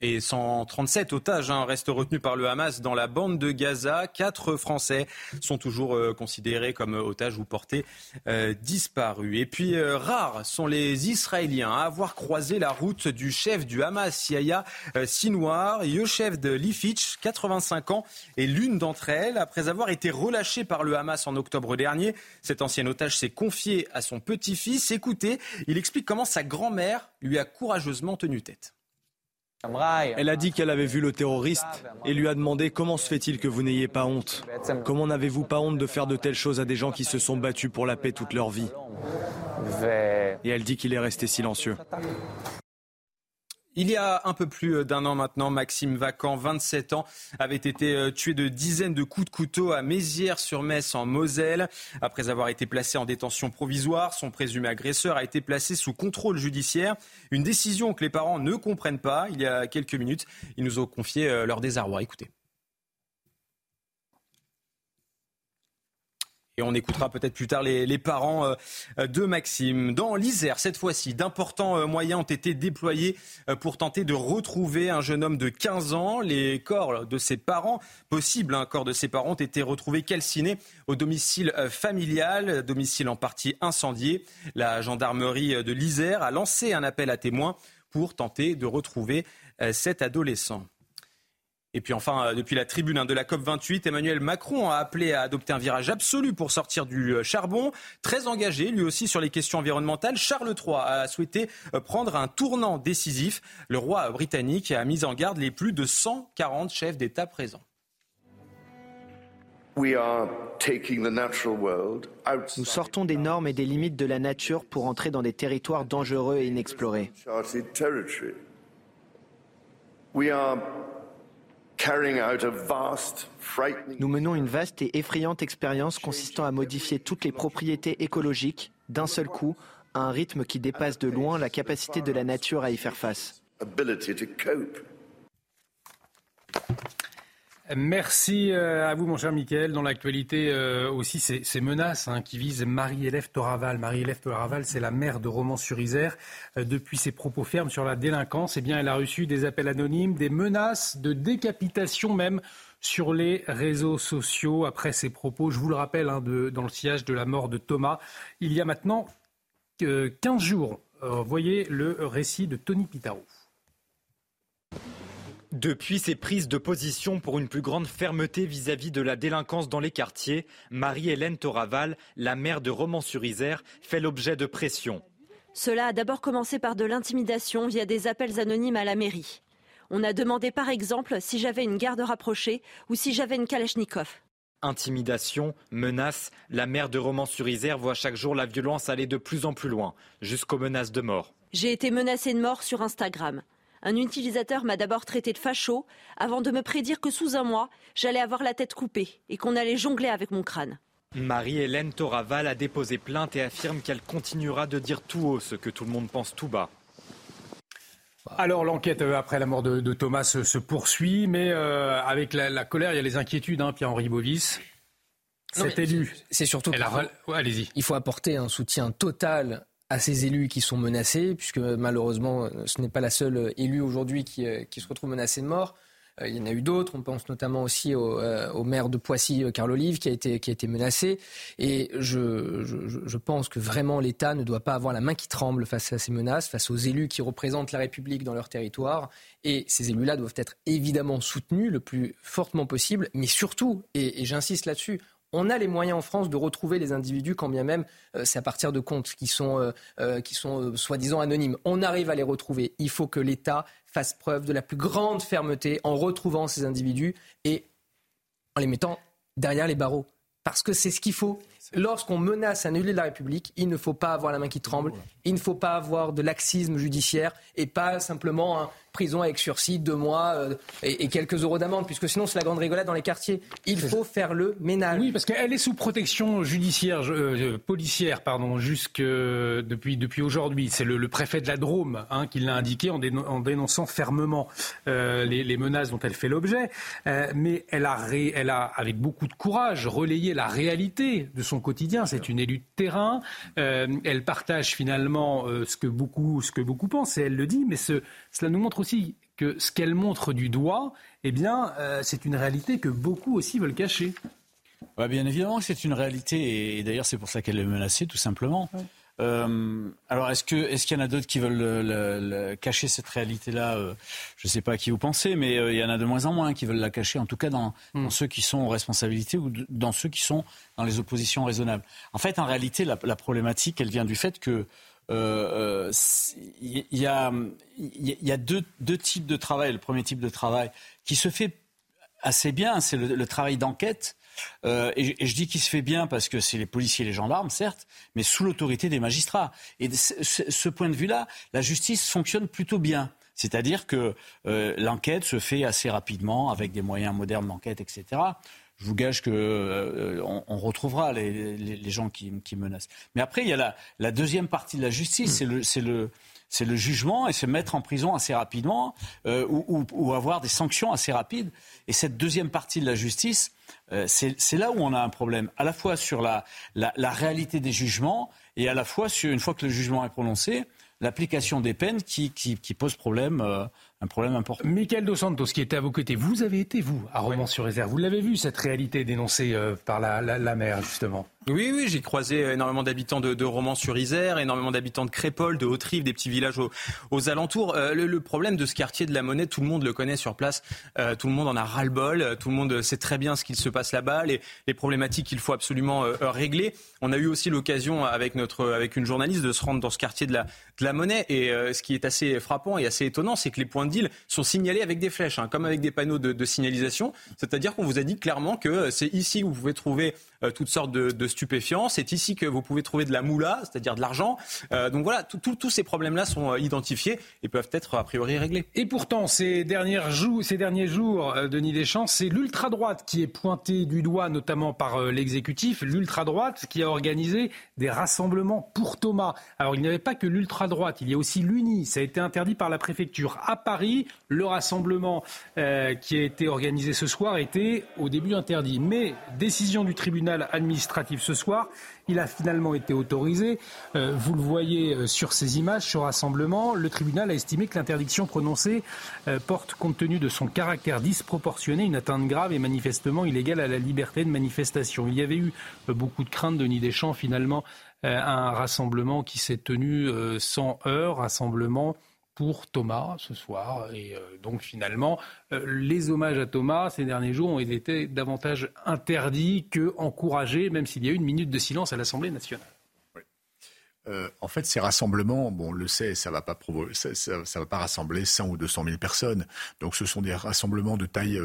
Et 137 otages hein, restent retenus par le Hamas dans la bande de Gaza. Quatre Français sont toujours euh, considérés comme otages ou portés euh, disparus. Et puis, euh, rares sont les Israéliens à avoir croisé la route du chef du Hamas, Yahya Sinwar, chef de Lifitch, 85 ans, et l'une d'entre elles, après avoir été relâchée par le Hamas en octobre dernier. Cet ancien otage s'est confié à son petit-fils. Écoutez, il explique comment sa grand-mère lui a courageusement tenu tête. Elle a dit qu'elle avait vu le terroriste et lui a demandé comment se fait-il que vous n'ayez pas honte Comment n'avez-vous pas honte de faire de telles choses à des gens qui se sont battus pour la paix toute leur vie? Et elle dit qu'il est resté silencieux. Il y a un peu plus d'un an maintenant, Maxime Vacan, 27 ans, avait été euh, tué de dizaines de coups de couteau à Mézières-sur-Metz en Moselle. Après avoir été placé en détention provisoire, son présumé agresseur a été placé sous contrôle judiciaire. Une décision que les parents ne comprennent pas. Il y a quelques minutes, ils nous ont confié euh, leur désarroi. Écoutez. Et on écoutera peut-être plus tard les, parents euh, de Maxime. Dans l'Isère, cette fois-ci, d'importants euh, moyens ont été déployés euh, pour tenter de retrouver un jeune homme de 15 ans. Les corps de ses parents, possible, un hein, corps de ses parents, ont été retrouvés calcinés au domicile familial, domicile en partie incendié. La gendarmerie de l'Isère a lancé un appel à témoins pour tenter de retrouver cet adolescent. Et puis enfin, euh, depuis la tribune hein, de la COP28, Emmanuel Macron a appelé à adopter un virage absolu pour sortir du euh, charbon. Très engagé, lui aussi, sur les questions environnementales. Charles III a souhaité euh, prendre un tournant décisif. Le roi britannique a mis en garde les plus de 140 chefs d'État présents. Nous sortons des normes et des limites de la nature pour entrer dans des territoires dangereux et inexplorés. Nous menons une vaste et effrayante expérience consistant à modifier toutes les propriétés écologiques d'un seul coup à un rythme qui dépasse de loin la capacité de la nature à y faire face. Merci euh, à vous, mon cher Mickaël. Dans l'actualité euh, aussi, ces, menaces hein, qui visent Marie-Hélève Toraval. Marie-Hélève Toraval, c'est la mère de Romans-sur-Isère. Euh, depuis ses propos fermes sur la délinquance, eh bien, elle a reçu des appels anonymes, des menaces de décapitation même sur les réseaux sociaux après ses propos. Je vous le rappelle, hein, dans le sillage de la mort de Thomas, il y a maintenant 15 jours. voyez le récit de Tony Pitaro. Depuis ses prises de position pour une plus grande fermeté vis-à-vis de la délinquance dans les quartiers, Marie-Hélène Toraval, la maire de Romans-sur-Isère, fait l'objet de pression. Cela a d'abord commencé par de l'intimidation via des appels anonymes à la mairie. On a demandé par exemple si j'avais une garde rapprochée ou si j'avais une Kalachnikov. Intimidation, menaces, la maire de Romans-sur-Isère voit chaque jour la violence aller de plus en plus loin, jusqu'aux menaces de mort. J'ai été menacée de mort sur Instagram. Un utilisateur m'a d'abord traité de facho avant de me prédire que sous un mois, j'allais avoir la tête coupée et qu'on allait jongler avec mon crâne. Marie-Hélène Toraval a déposé plainte et affirme qu'elle continuera de dire tout haut ce que tout le monde pense tout bas. Alors l'enquête euh, après la mort de, Thomas se, poursuit, mais euh, avec la, colère, il y a les inquiétudes, hein, Pierre-Henri Bovis. Cet élu. C'est surtout allez-y. il faut apporter un soutien total à ces élus qui sont menacés, puisque malheureusement, ce n'est pas la seule élue aujourd'hui qui, euh, qui, se retrouve menacée de mort. Euh, il y en a eu d'autres. On pense notamment aussi au, euh, maire de Poissy, Carl Olive, qui a été, qui a été menacé. Et je, je, pense que vraiment l'État ne doit pas avoir la main qui tremble face à ces menaces, face aux élus qui représentent la République dans leur territoire. Et ces élus-là doivent être évidemment soutenus le plus fortement possible, mais surtout, et j'insiste là-dessus, on a les moyens en France de retrouver les individus, quand bien même euh, c'est à partir de comptes qui sont, euh, euh, qui sont soi-disant anonymes. On arrive à les retrouver. Il faut que l'État fasse preuve de la plus grande fermeté en retrouvant ces individus et en les mettant derrière les barreaux. Parce que c'est ce qu'il faut. Lorsqu'on menace de la République, il ne faut pas avoir la main qui tremble, il ne faut pas avoir de laxisme judiciaire et pas simplement un, prison avec sursis, deux mois euh, et, quelques euros d'amende, puisque sinon c'est la grande rigolade dans les quartiers. Il faut faire le ménage. Oui, parce qu'elle est sous protection judiciaire, euh, policière, pardon, jusque depuis depuis aujourd'hui. C'est le, préfet de la Drôme hein, qui l'a indiqué en, dénonçant fermement euh, les, menaces dont elle fait l'objet. mais elle a, elle a, avec beaucoup de courage, relayé la réalité de son quotidien. C'est une élue de terrain. elle partage finalement ce que beaucoup ce que beaucoup pensent et elle le dit. Mais ce, cela nous montre aussi que ce qu'elle montre du doigt, eh bien, euh, c'est une réalité que beaucoup aussi veulent cacher. bien évidemment c'est une réalité, et, d'ailleurs c'est pour ça qu'elle est menacée, tout simplement. Euh, alors, est-ce que qu'il y en a d'autres qui veulent cacher cette réalité-là? Euh, Je ne sais pas à qui vous pensez, mais il y en a de moins en moins qui veulent la cacher, en tout cas dans, hmm. ceux qui sont aux responsabilités ou dans ceux qui sont dans les oppositions raisonnables. En fait, en réalité, la, la problématique, elle vient du fait que euh, il euh, y, a, y a deux, types de travail. Le premier type de travail qui se fait assez bien, c'est le, travail d'enquête. Euh, et, je dis qu'il se fait bien parce que c'est les policiers et les gendarmes, certes, mais sous l'autorité des magistrats. Et de ce, point de vue-là, la justice fonctionne plutôt bien. C'est-à-dire que euh, l'enquête se fait assez rapidement avec des moyens modernes d'enquête, etc je vous gage que euh, on, retrouvera les, gens qui, menacent. Mais après, il y a la, deuxième partie de la justice, c'est le, le, jugement et se mettre en prison assez rapidement euh, ou, avoir des sanctions assez rapides. Et cette deuxième partie de la justice, euh, c'est là où on a un problème, à la fois sur la, la, réalité des jugements et à la fois sur, une fois que le jugement est prononcé, l'application des peines qui, qui, pose problème un problème important. Michael Dos Santos, qui était à vos côtés, vous avez été, vous, à Romans-sur-Réserve. Vous l'avez vu, cette réalité dénoncée euh, par la, la, justement oui, oui, j'ai croisé énormément d'habitants de, de Romans-sur-Isère, énormément d'habitants de Crépole, de Haute-Rive, des petits villages aux, alentours. Euh, le, problème de ce quartier de la Monnaie, tout le monde le connaît sur place, euh, tout le monde en a ras-le-bol, tout le monde sait très bien ce qu'il se passe là-bas, les, problématiques qu'il faut absolument régler. On a eu aussi l'occasion avec notre, avec une journaliste de se rendre dans ce quartier de la, Monnaie, et ce qui est assez frappant et assez étonnant, c'est que les points de deal sont signalés avec des flèches, hein, comme avec des panneaux de, signalisation. C'est-à-dire qu'on vous a dit clairement que c'est ici où vous pouvez trouver euh, toutes sortes de, stupéfiants. C'est ici que vous pouvez trouver de la moula, c'est-à-dire de l'argent. Euh, donc voilà, tous ces problèmes-là sont euh, identifiés et peuvent être a priori réglés. Et pourtant, ces, dernières ces derniers jours, Denis Deschamps, c'est l'ultra-droite qui est pointée du doigt, notamment par l'exécutif. L'ultra-droite qui a organisé des rassemblements pour Thomas. Alors il n'y avait pas que l'ultra-droite, il y a aussi l'UNI. Ça a été interdit par la préfecture. À Paris, le rassemblement qui a été organisé ce soir était au début interdit. Mais décision du tribunal administratif ce soir. Il a finalement été autorisé. Euh, vous le voyez euh, sur ces images, sur rassemblement. Le tribunal a estimé que l'interdiction prononcée euh, porte, compte tenu de son caractère disproportionné, une atteinte grave et manifestement illégale à la liberté de manifestation. Il y avait eu beaucoup de craintes de Deschamps, finalement, un rassemblement qui s'est tenu sans heurts, rassemblement pour Thomas ce soir. Et donc finalement, les hommages à Thomas ces derniers jours ont été davantage interdits que encouragés, même s'il y a eu une minute de silence à l'Assemblée nationale. en fait, ces rassemblements, bon, on le sait, ça va pas ça, va pas rassembler 100 ou 200 000 personnes. Donc, ce sont des rassemblements de taille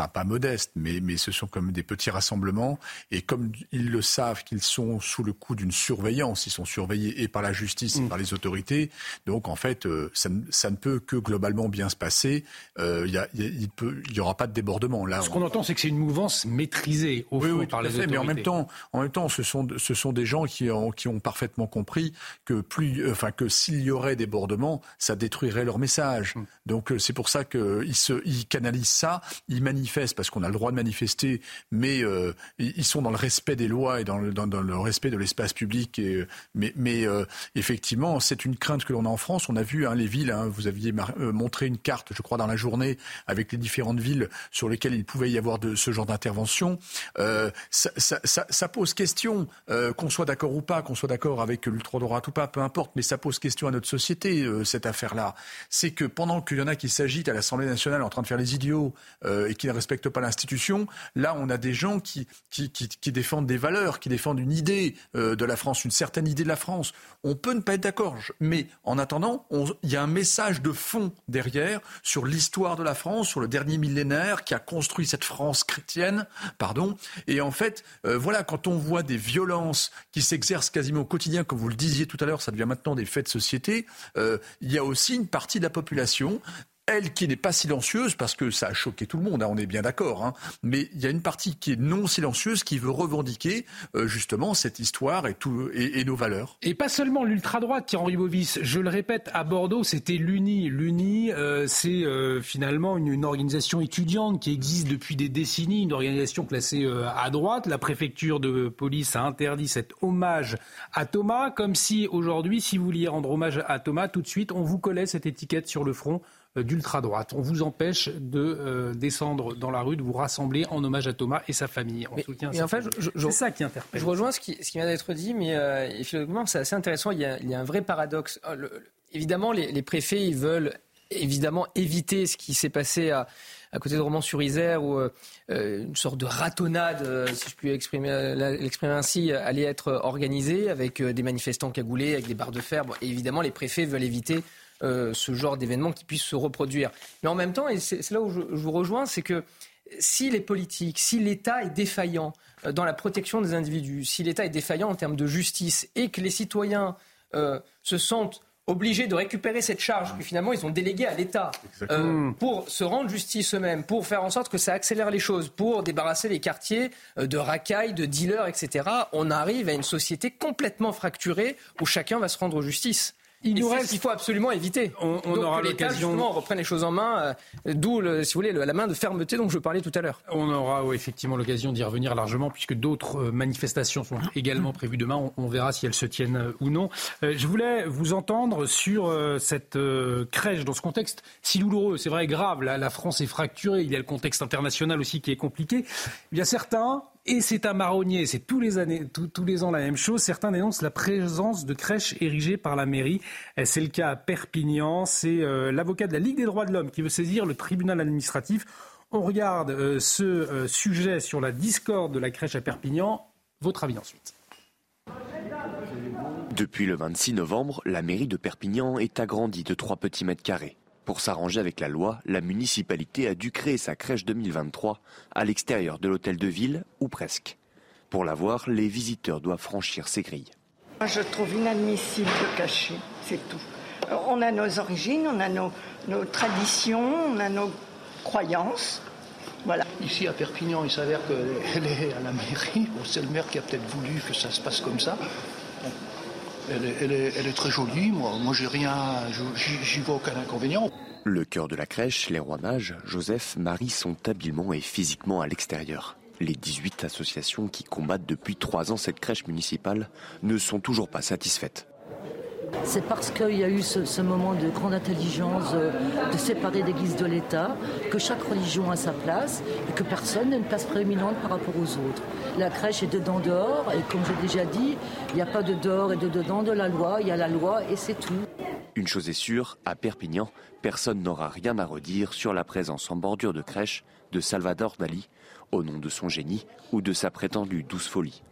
enfin pas modestes, mais, mais ce sont comme des petits rassemblements. Et comme ils le savent qu'ils sont sous le coup d'une surveillance, ils sont surveillés et par la justice et mm. par les autorités. Donc en fait, euh, ça, ne peut que globalement bien se passer. Euh, y a, il n'y aura pas de débordement. Là, ce qu'on entend, c'est que c'est une mouvance maîtrisée au fond par les autorités. Mais en même temps, en même temps, ce sont, ce sont des gens qui ont, qui ont parfaitement compris que plus, enfin que s'il y aurait débordement, ça détruirait leur message. Mm. Donc euh, c'est pour ça qu'ils ils canalisent ça, ils manifestent parce qu'on a le droit de manifester, mais euh, ils sont dans le respect des lois et dans le, respect de l'espace public. Et, mais, mais euh, effectivement, c'est une crainte que l'on a en France. On a vu hein, les villes, hein, vous aviez euh, montré une carte, je crois, dans la journée, avec les différentes villes sur lesquelles il pouvait y avoir de, ce genre d'intervention. Ça, pose question, qu'on soit d'accord ou pas, qu'on soit d'accord avec l'ultra-droite ou pas, peu importe, mais ça pose question à notre société, cette affaire-là. C'est que pendant qu'il y en a qui s'agitent à l'Assemblée nationale en train de faire les idiots et qui ne respectent pas l'institution. Là, on a des gens qui, qui, qui, défendent des valeurs, qui défendent une idée euh, de la France, une certaine idée de la France. On peut ne pas être d'accord, mais en attendant, il y a un message de fond derrière sur l'histoire de la France, sur le dernier millénaire qui a construit cette France chrétienne, pardon. Et en fait, euh, voilà, quand on voit des violences qui s'exercent quasiment au quotidien, comme vous le disiez tout à l'heure, ça devient maintenant des faits de société. Euh, il y a aussi une partie de la population elle qui n'est pas silencieuse, parce que ça a choqué tout le monde, hein, on est bien d'accord, hein. mais il y a une partie qui est non silencieuse, qui veut revendiquer euh, justement cette histoire et, nos valeurs. Et pas seulement l'ultra-droite, Thierry Bovis, je le répète, à Bordeaux, c'était l'UNI. L'UNI, euh, c'est euh, finalement une, une, organisation étudiante qui existe depuis des décennies, une organisation classée à droite. La préfecture de police a interdit cet hommage à Thomas, comme si aujourd'hui, si vous vouliez rendre hommage à Thomas, tout de suite, on vous collait cette étiquette sur le front d'ultra-droite. On vous empêche de euh, descendre dans la rue, de vous rassembler en hommage à Thomas et sa famille. En soutien en fait, c'est ça qui interpelle. Je rejoins ce qui, ce qui vient d'être dit, mais euh, c'est assez intéressant. Il y, a, il y a, un vrai paradoxe. Oh, évidemment, les, préfets, ils veulent évidemment éviter ce qui s'est passé à, à côté de Romans-sur-Isère, où une sorte de ratonnade, si je puis l'exprimer ainsi, allait être organisée avec des manifestants cagoulés, avec des barres de fer. et évidemment, les préfets veulent éviter euh, ce genre d'événement qui puisse se reproduire. Mais en même temps, et c'est là où je, vous rejoins, c'est que si les politiques, si l'État est défaillant euh, dans la protection des individus, si l'État est défaillant en termes de justice et que les citoyens euh, se sentent obligés de récupérer cette charge que finalement ils ont déléguée à l'État pour se rendre justice eux-mêmes, pour faire en sorte que ça accélère les choses, pour débarrasser les quartiers de racailles, de dealers, etc. On arrive à une société complètement fracturée où chacun va se rendre justice. Il nous reste, qu'il faut absolument éviter. On, aura l'occasion. On reprenne les choses en main, euh, d'où, si vous voulez, la main de fermeté dont je parlais tout à l'heure. On aura effectivement l'occasion d'y revenir largement, puisque d'autres euh, manifestations sont également prévues demain. On, verra si elles se tiennent euh, ou non. je voulais vous entendre sur cette crèche dans ce contexte si douloureux. C'est vrai, grave. La, France est fracturée. Il y a le contexte international aussi qui est compliqué. Il y a certains et c'est un marronnier, c'est tous les, ans la même chose. Certains dénoncent la présence de crèches érigées par la mairie. Euh, c'est le cas à Perpignan. C'est euh, l'avocat de la Ligue des droits de l'homme qui veut saisir le tribunal administratif. On regarde euh, ce sujet sur la discorde de la crèche à Perpignan. Votre avis ensuite. Depuis le 26 novembre, la mairie de Perpignan est agrandie de 3 petits mètres carrés. Pour s'arranger avec la loi, la municipalité a dû créer sa crèche 2023 à l'extérieur de l'hôtel de ville, ou presque. Pour la voir, les visiteurs doivent franchir ces grilles. Je trouve inadmissible de cacher, c'est tout. On a nos origines, on a nos, traditions, on a nos croyances. Voilà. Ici à Perpignan, il s'avère qu'elle est à la mairie. c'est le maire qui a peut-être voulu que ça se passe comme ça. Elle est, très jolie, moi, j'ai rien, j'y vois aucun inconvénient. Le cœur de la crèche, les rois mages, Joseph, Marie sont habilement et physiquement à l'extérieur. Les 18 associations qui combattent depuis trois ans cette crèche municipale ne sont toujours pas satisfaites. C'est parce qu'il y a eu ce, moment de grande intelligence euh, de séparer l'Église de l'État, que chaque religion a sa place et que personne n'a une place prééminente par rapport aux autres. La crèche est dedans dehors et comme j'ai déjà dit, il n'y a pas de dehors et de dedans de la loi, il y a la loi et c'est tout. Une chose est sûre, à Perpignan, personne n'aura rien à redire sur la présence en bordure de crèche de Salvador Dali, au nom de son génie ou de sa prétendue douce folie.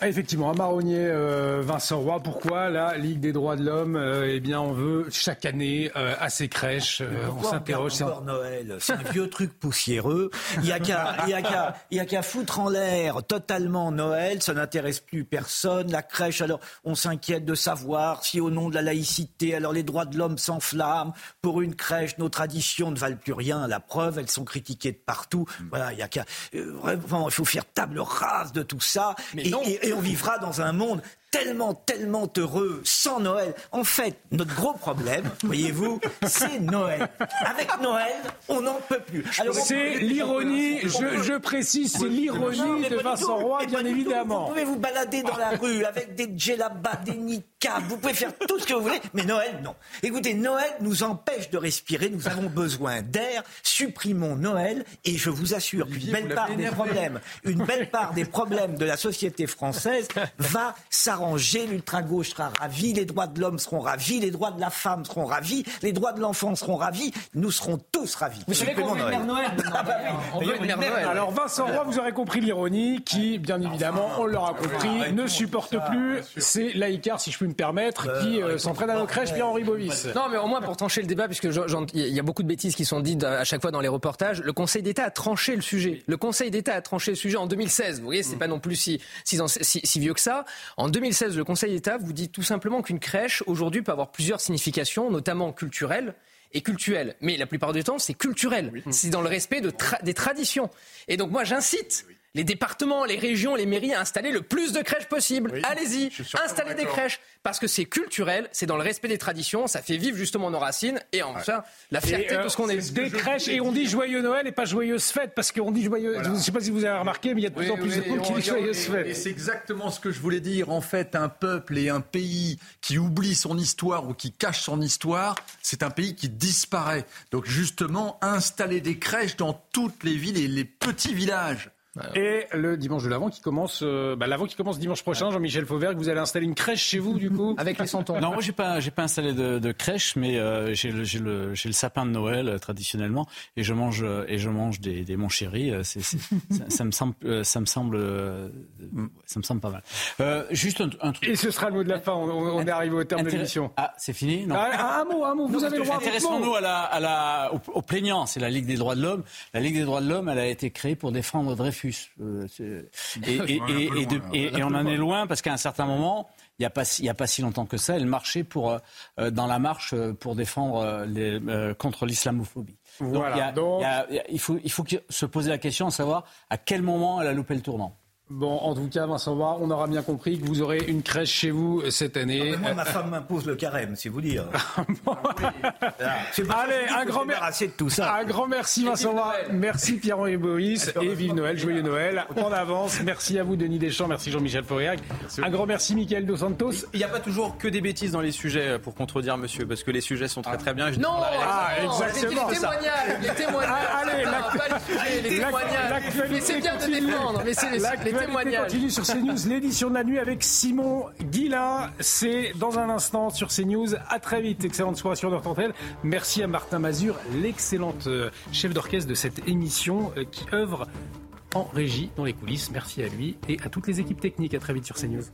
Ah, effectivement, un marronnier, euh, Vincent Roy. Pourquoi la Ligue des droits de l'homme euh, Eh bien, on veut chaque année euh, à ces crèches. on s'interroge. C'est Noël? C'est un vieux truc poussiéreux. Il y a qu'à, qu'à foutre en l'air totalement Noël. Ça n'intéresse plus personne. La crèche. Alors, on s'inquiète de savoir si, au nom de la laïcité, alors les droits de l'homme s'enflamment. Pour une crèche, nos traditions ne valent plus rien. La preuve, elles sont critiquées de partout. Voilà, il y a qu'à. vraiment, il faut faire table rase de tout ça. Mais non et on vivra dans un monde tellement, tellement heureux sans Noël. En fait, notre gros problème, voyez-vous, c'est Noël. Avec Noël, on n'en peut plus. C'est l'ironie, je, précise, c'est l'ironie de Vincent Roy, bien évidemment. Vous pouvez vous balader dans la rue avec des djellabas, des niqabs, vous pouvez faire tout ce que vous voulez, mais Noël, non. Écoutez, Noël nous empêche de respirer, nous avons besoin d'air, supprimons Noël, et je vous assure qu'une belle part des problèmes, une belle part des problèmes de la société française va s'arranger l'ultra-gauche sera ravi, les droits de l'homme seront ravis, les droits de la femme seront ravis, les droits de l'enfant seront ravis, nous serons tous ravis. Vous savez qu'on veut Mère Noël. Alors Vincent Roy, vous aurez compris l'ironie qui, bien évidemment, on l'aura compris, ne supporte plus ces laïcars, si je puis me permettre, qui euh, s'entraînent à nos crèches, bien Henri Bovis. Non, mais au moins pour trancher le débat, puisque il y a beaucoup de bêtises qui sont dites à chaque fois dans les reportages, le Conseil d'État a tranché le sujet. Le Conseil d'État a tranché le sujet en 2016. Vous voyez, c'est pas non plus si, si, si vieux que ça. En 2016, 2016, le Conseil d'État vous dit tout simplement qu'une crèche, aujourd'hui, peut avoir plusieurs significations, notamment culturelles et culturelles. Mais la plupart du temps, c'est culturel. C'est dans le respect de des traditions. Et donc, moi, j'incite les départements, les régions, les mairies à installer le plus de crèches possible. Allez-y, installez des crèches. Parce que c'est culturel, c'est dans le respect des traditions, ça fait vivre justement nos racines et enfin la fierté de ce qu'on est. Des crèches et on dit joyeux Noël et pas joyeuse fête parce qu'on dit joyeux. Je ne sais pas si vous avez remarqué, mais il y a de plus en plus de monde qui dit joyeuse fête. Et c'est exactement ce que je voulais dire. En fait, un peuple et un pays qui oublie son histoire ou qui cache son histoire, c'est un pays qui disparaît. Donc justement, installer des crèches dans toutes les villes et les petits villages. Et le dimanche de l'Avent qui commence, euh, bah, l'Avent qui commence dimanche prochain, Jean-Michel Fauvert, vous allez installer une crèche chez vous, du coup Avec les santons. Non, moi, j'ai pas, j'ai pas installé de, crèche, mais euh, j'ai, le, j'ai, le, j'ai le sapin de Noël, euh, traditionnellement, et je mange, et je mange des, des mon chéri. C'est, ça, me semble, ça me semble, ça me semble pas mal. juste un, truc. Et ce sera le mot de la fin, on, est arrivé au terme de l'émission. Ah, c'est fini? Non ah, Un mot, un mot, vous avez le droit. Intéressons-nous à la, à la, au, plaignant, c'est la Ligue des droits de l'homme. La Ligue des droits de l'homme, elle a été créée pour défendre Dreyfus. Euh, et, on en est loin parce qu'à un certain moment, il n'y a, pas, a pas si longtemps que ça, elle marchait pour, euh, euh, dans la marche pour défendre les, contre l'islamophobie. il, faut, il faut se poser la question de savoir à quel moment elle a loupé le tournant. Bon, en tout cas, Vincent Roy, on aura bien compris que vous aurez une crèche chez vous cette année. Ah, moi, ma femme m'impose le carême, c'est vous dire. Allez, un grand, merci de tout ça. un grand merci, Vincent Roy. Merci, Pierre-Henri Boris. Et vive Noël, joyeux Noël. En avance. Merci à vous, Denis Deschamps. Merci, Jean-Michel Fauriac. Un grand merci, Michael Dos Santos. Il n'y a pas toujours que des bêtises dans les sujets euh, pour contredire monsieur, parce que les sujets sont très très bien. non, ah, exactement. Les témoignages, les témoignages. Ah, allez, la, les témoignages. c'est bien de défendre, mais c'est les témoignage. continue sur CNews, l'édition de la nuit avec Simon Guilla. C'est dans un instant sur CNews. À très vite. Excellente soirée sur notre. Merci à Martin Mazur, l'excellente euh, chef d'orchestre de cette émission euh, qui œuvre en régie dans les coulisses. Merci à lui et à toutes les équipes techniques. À très vite sur CNews.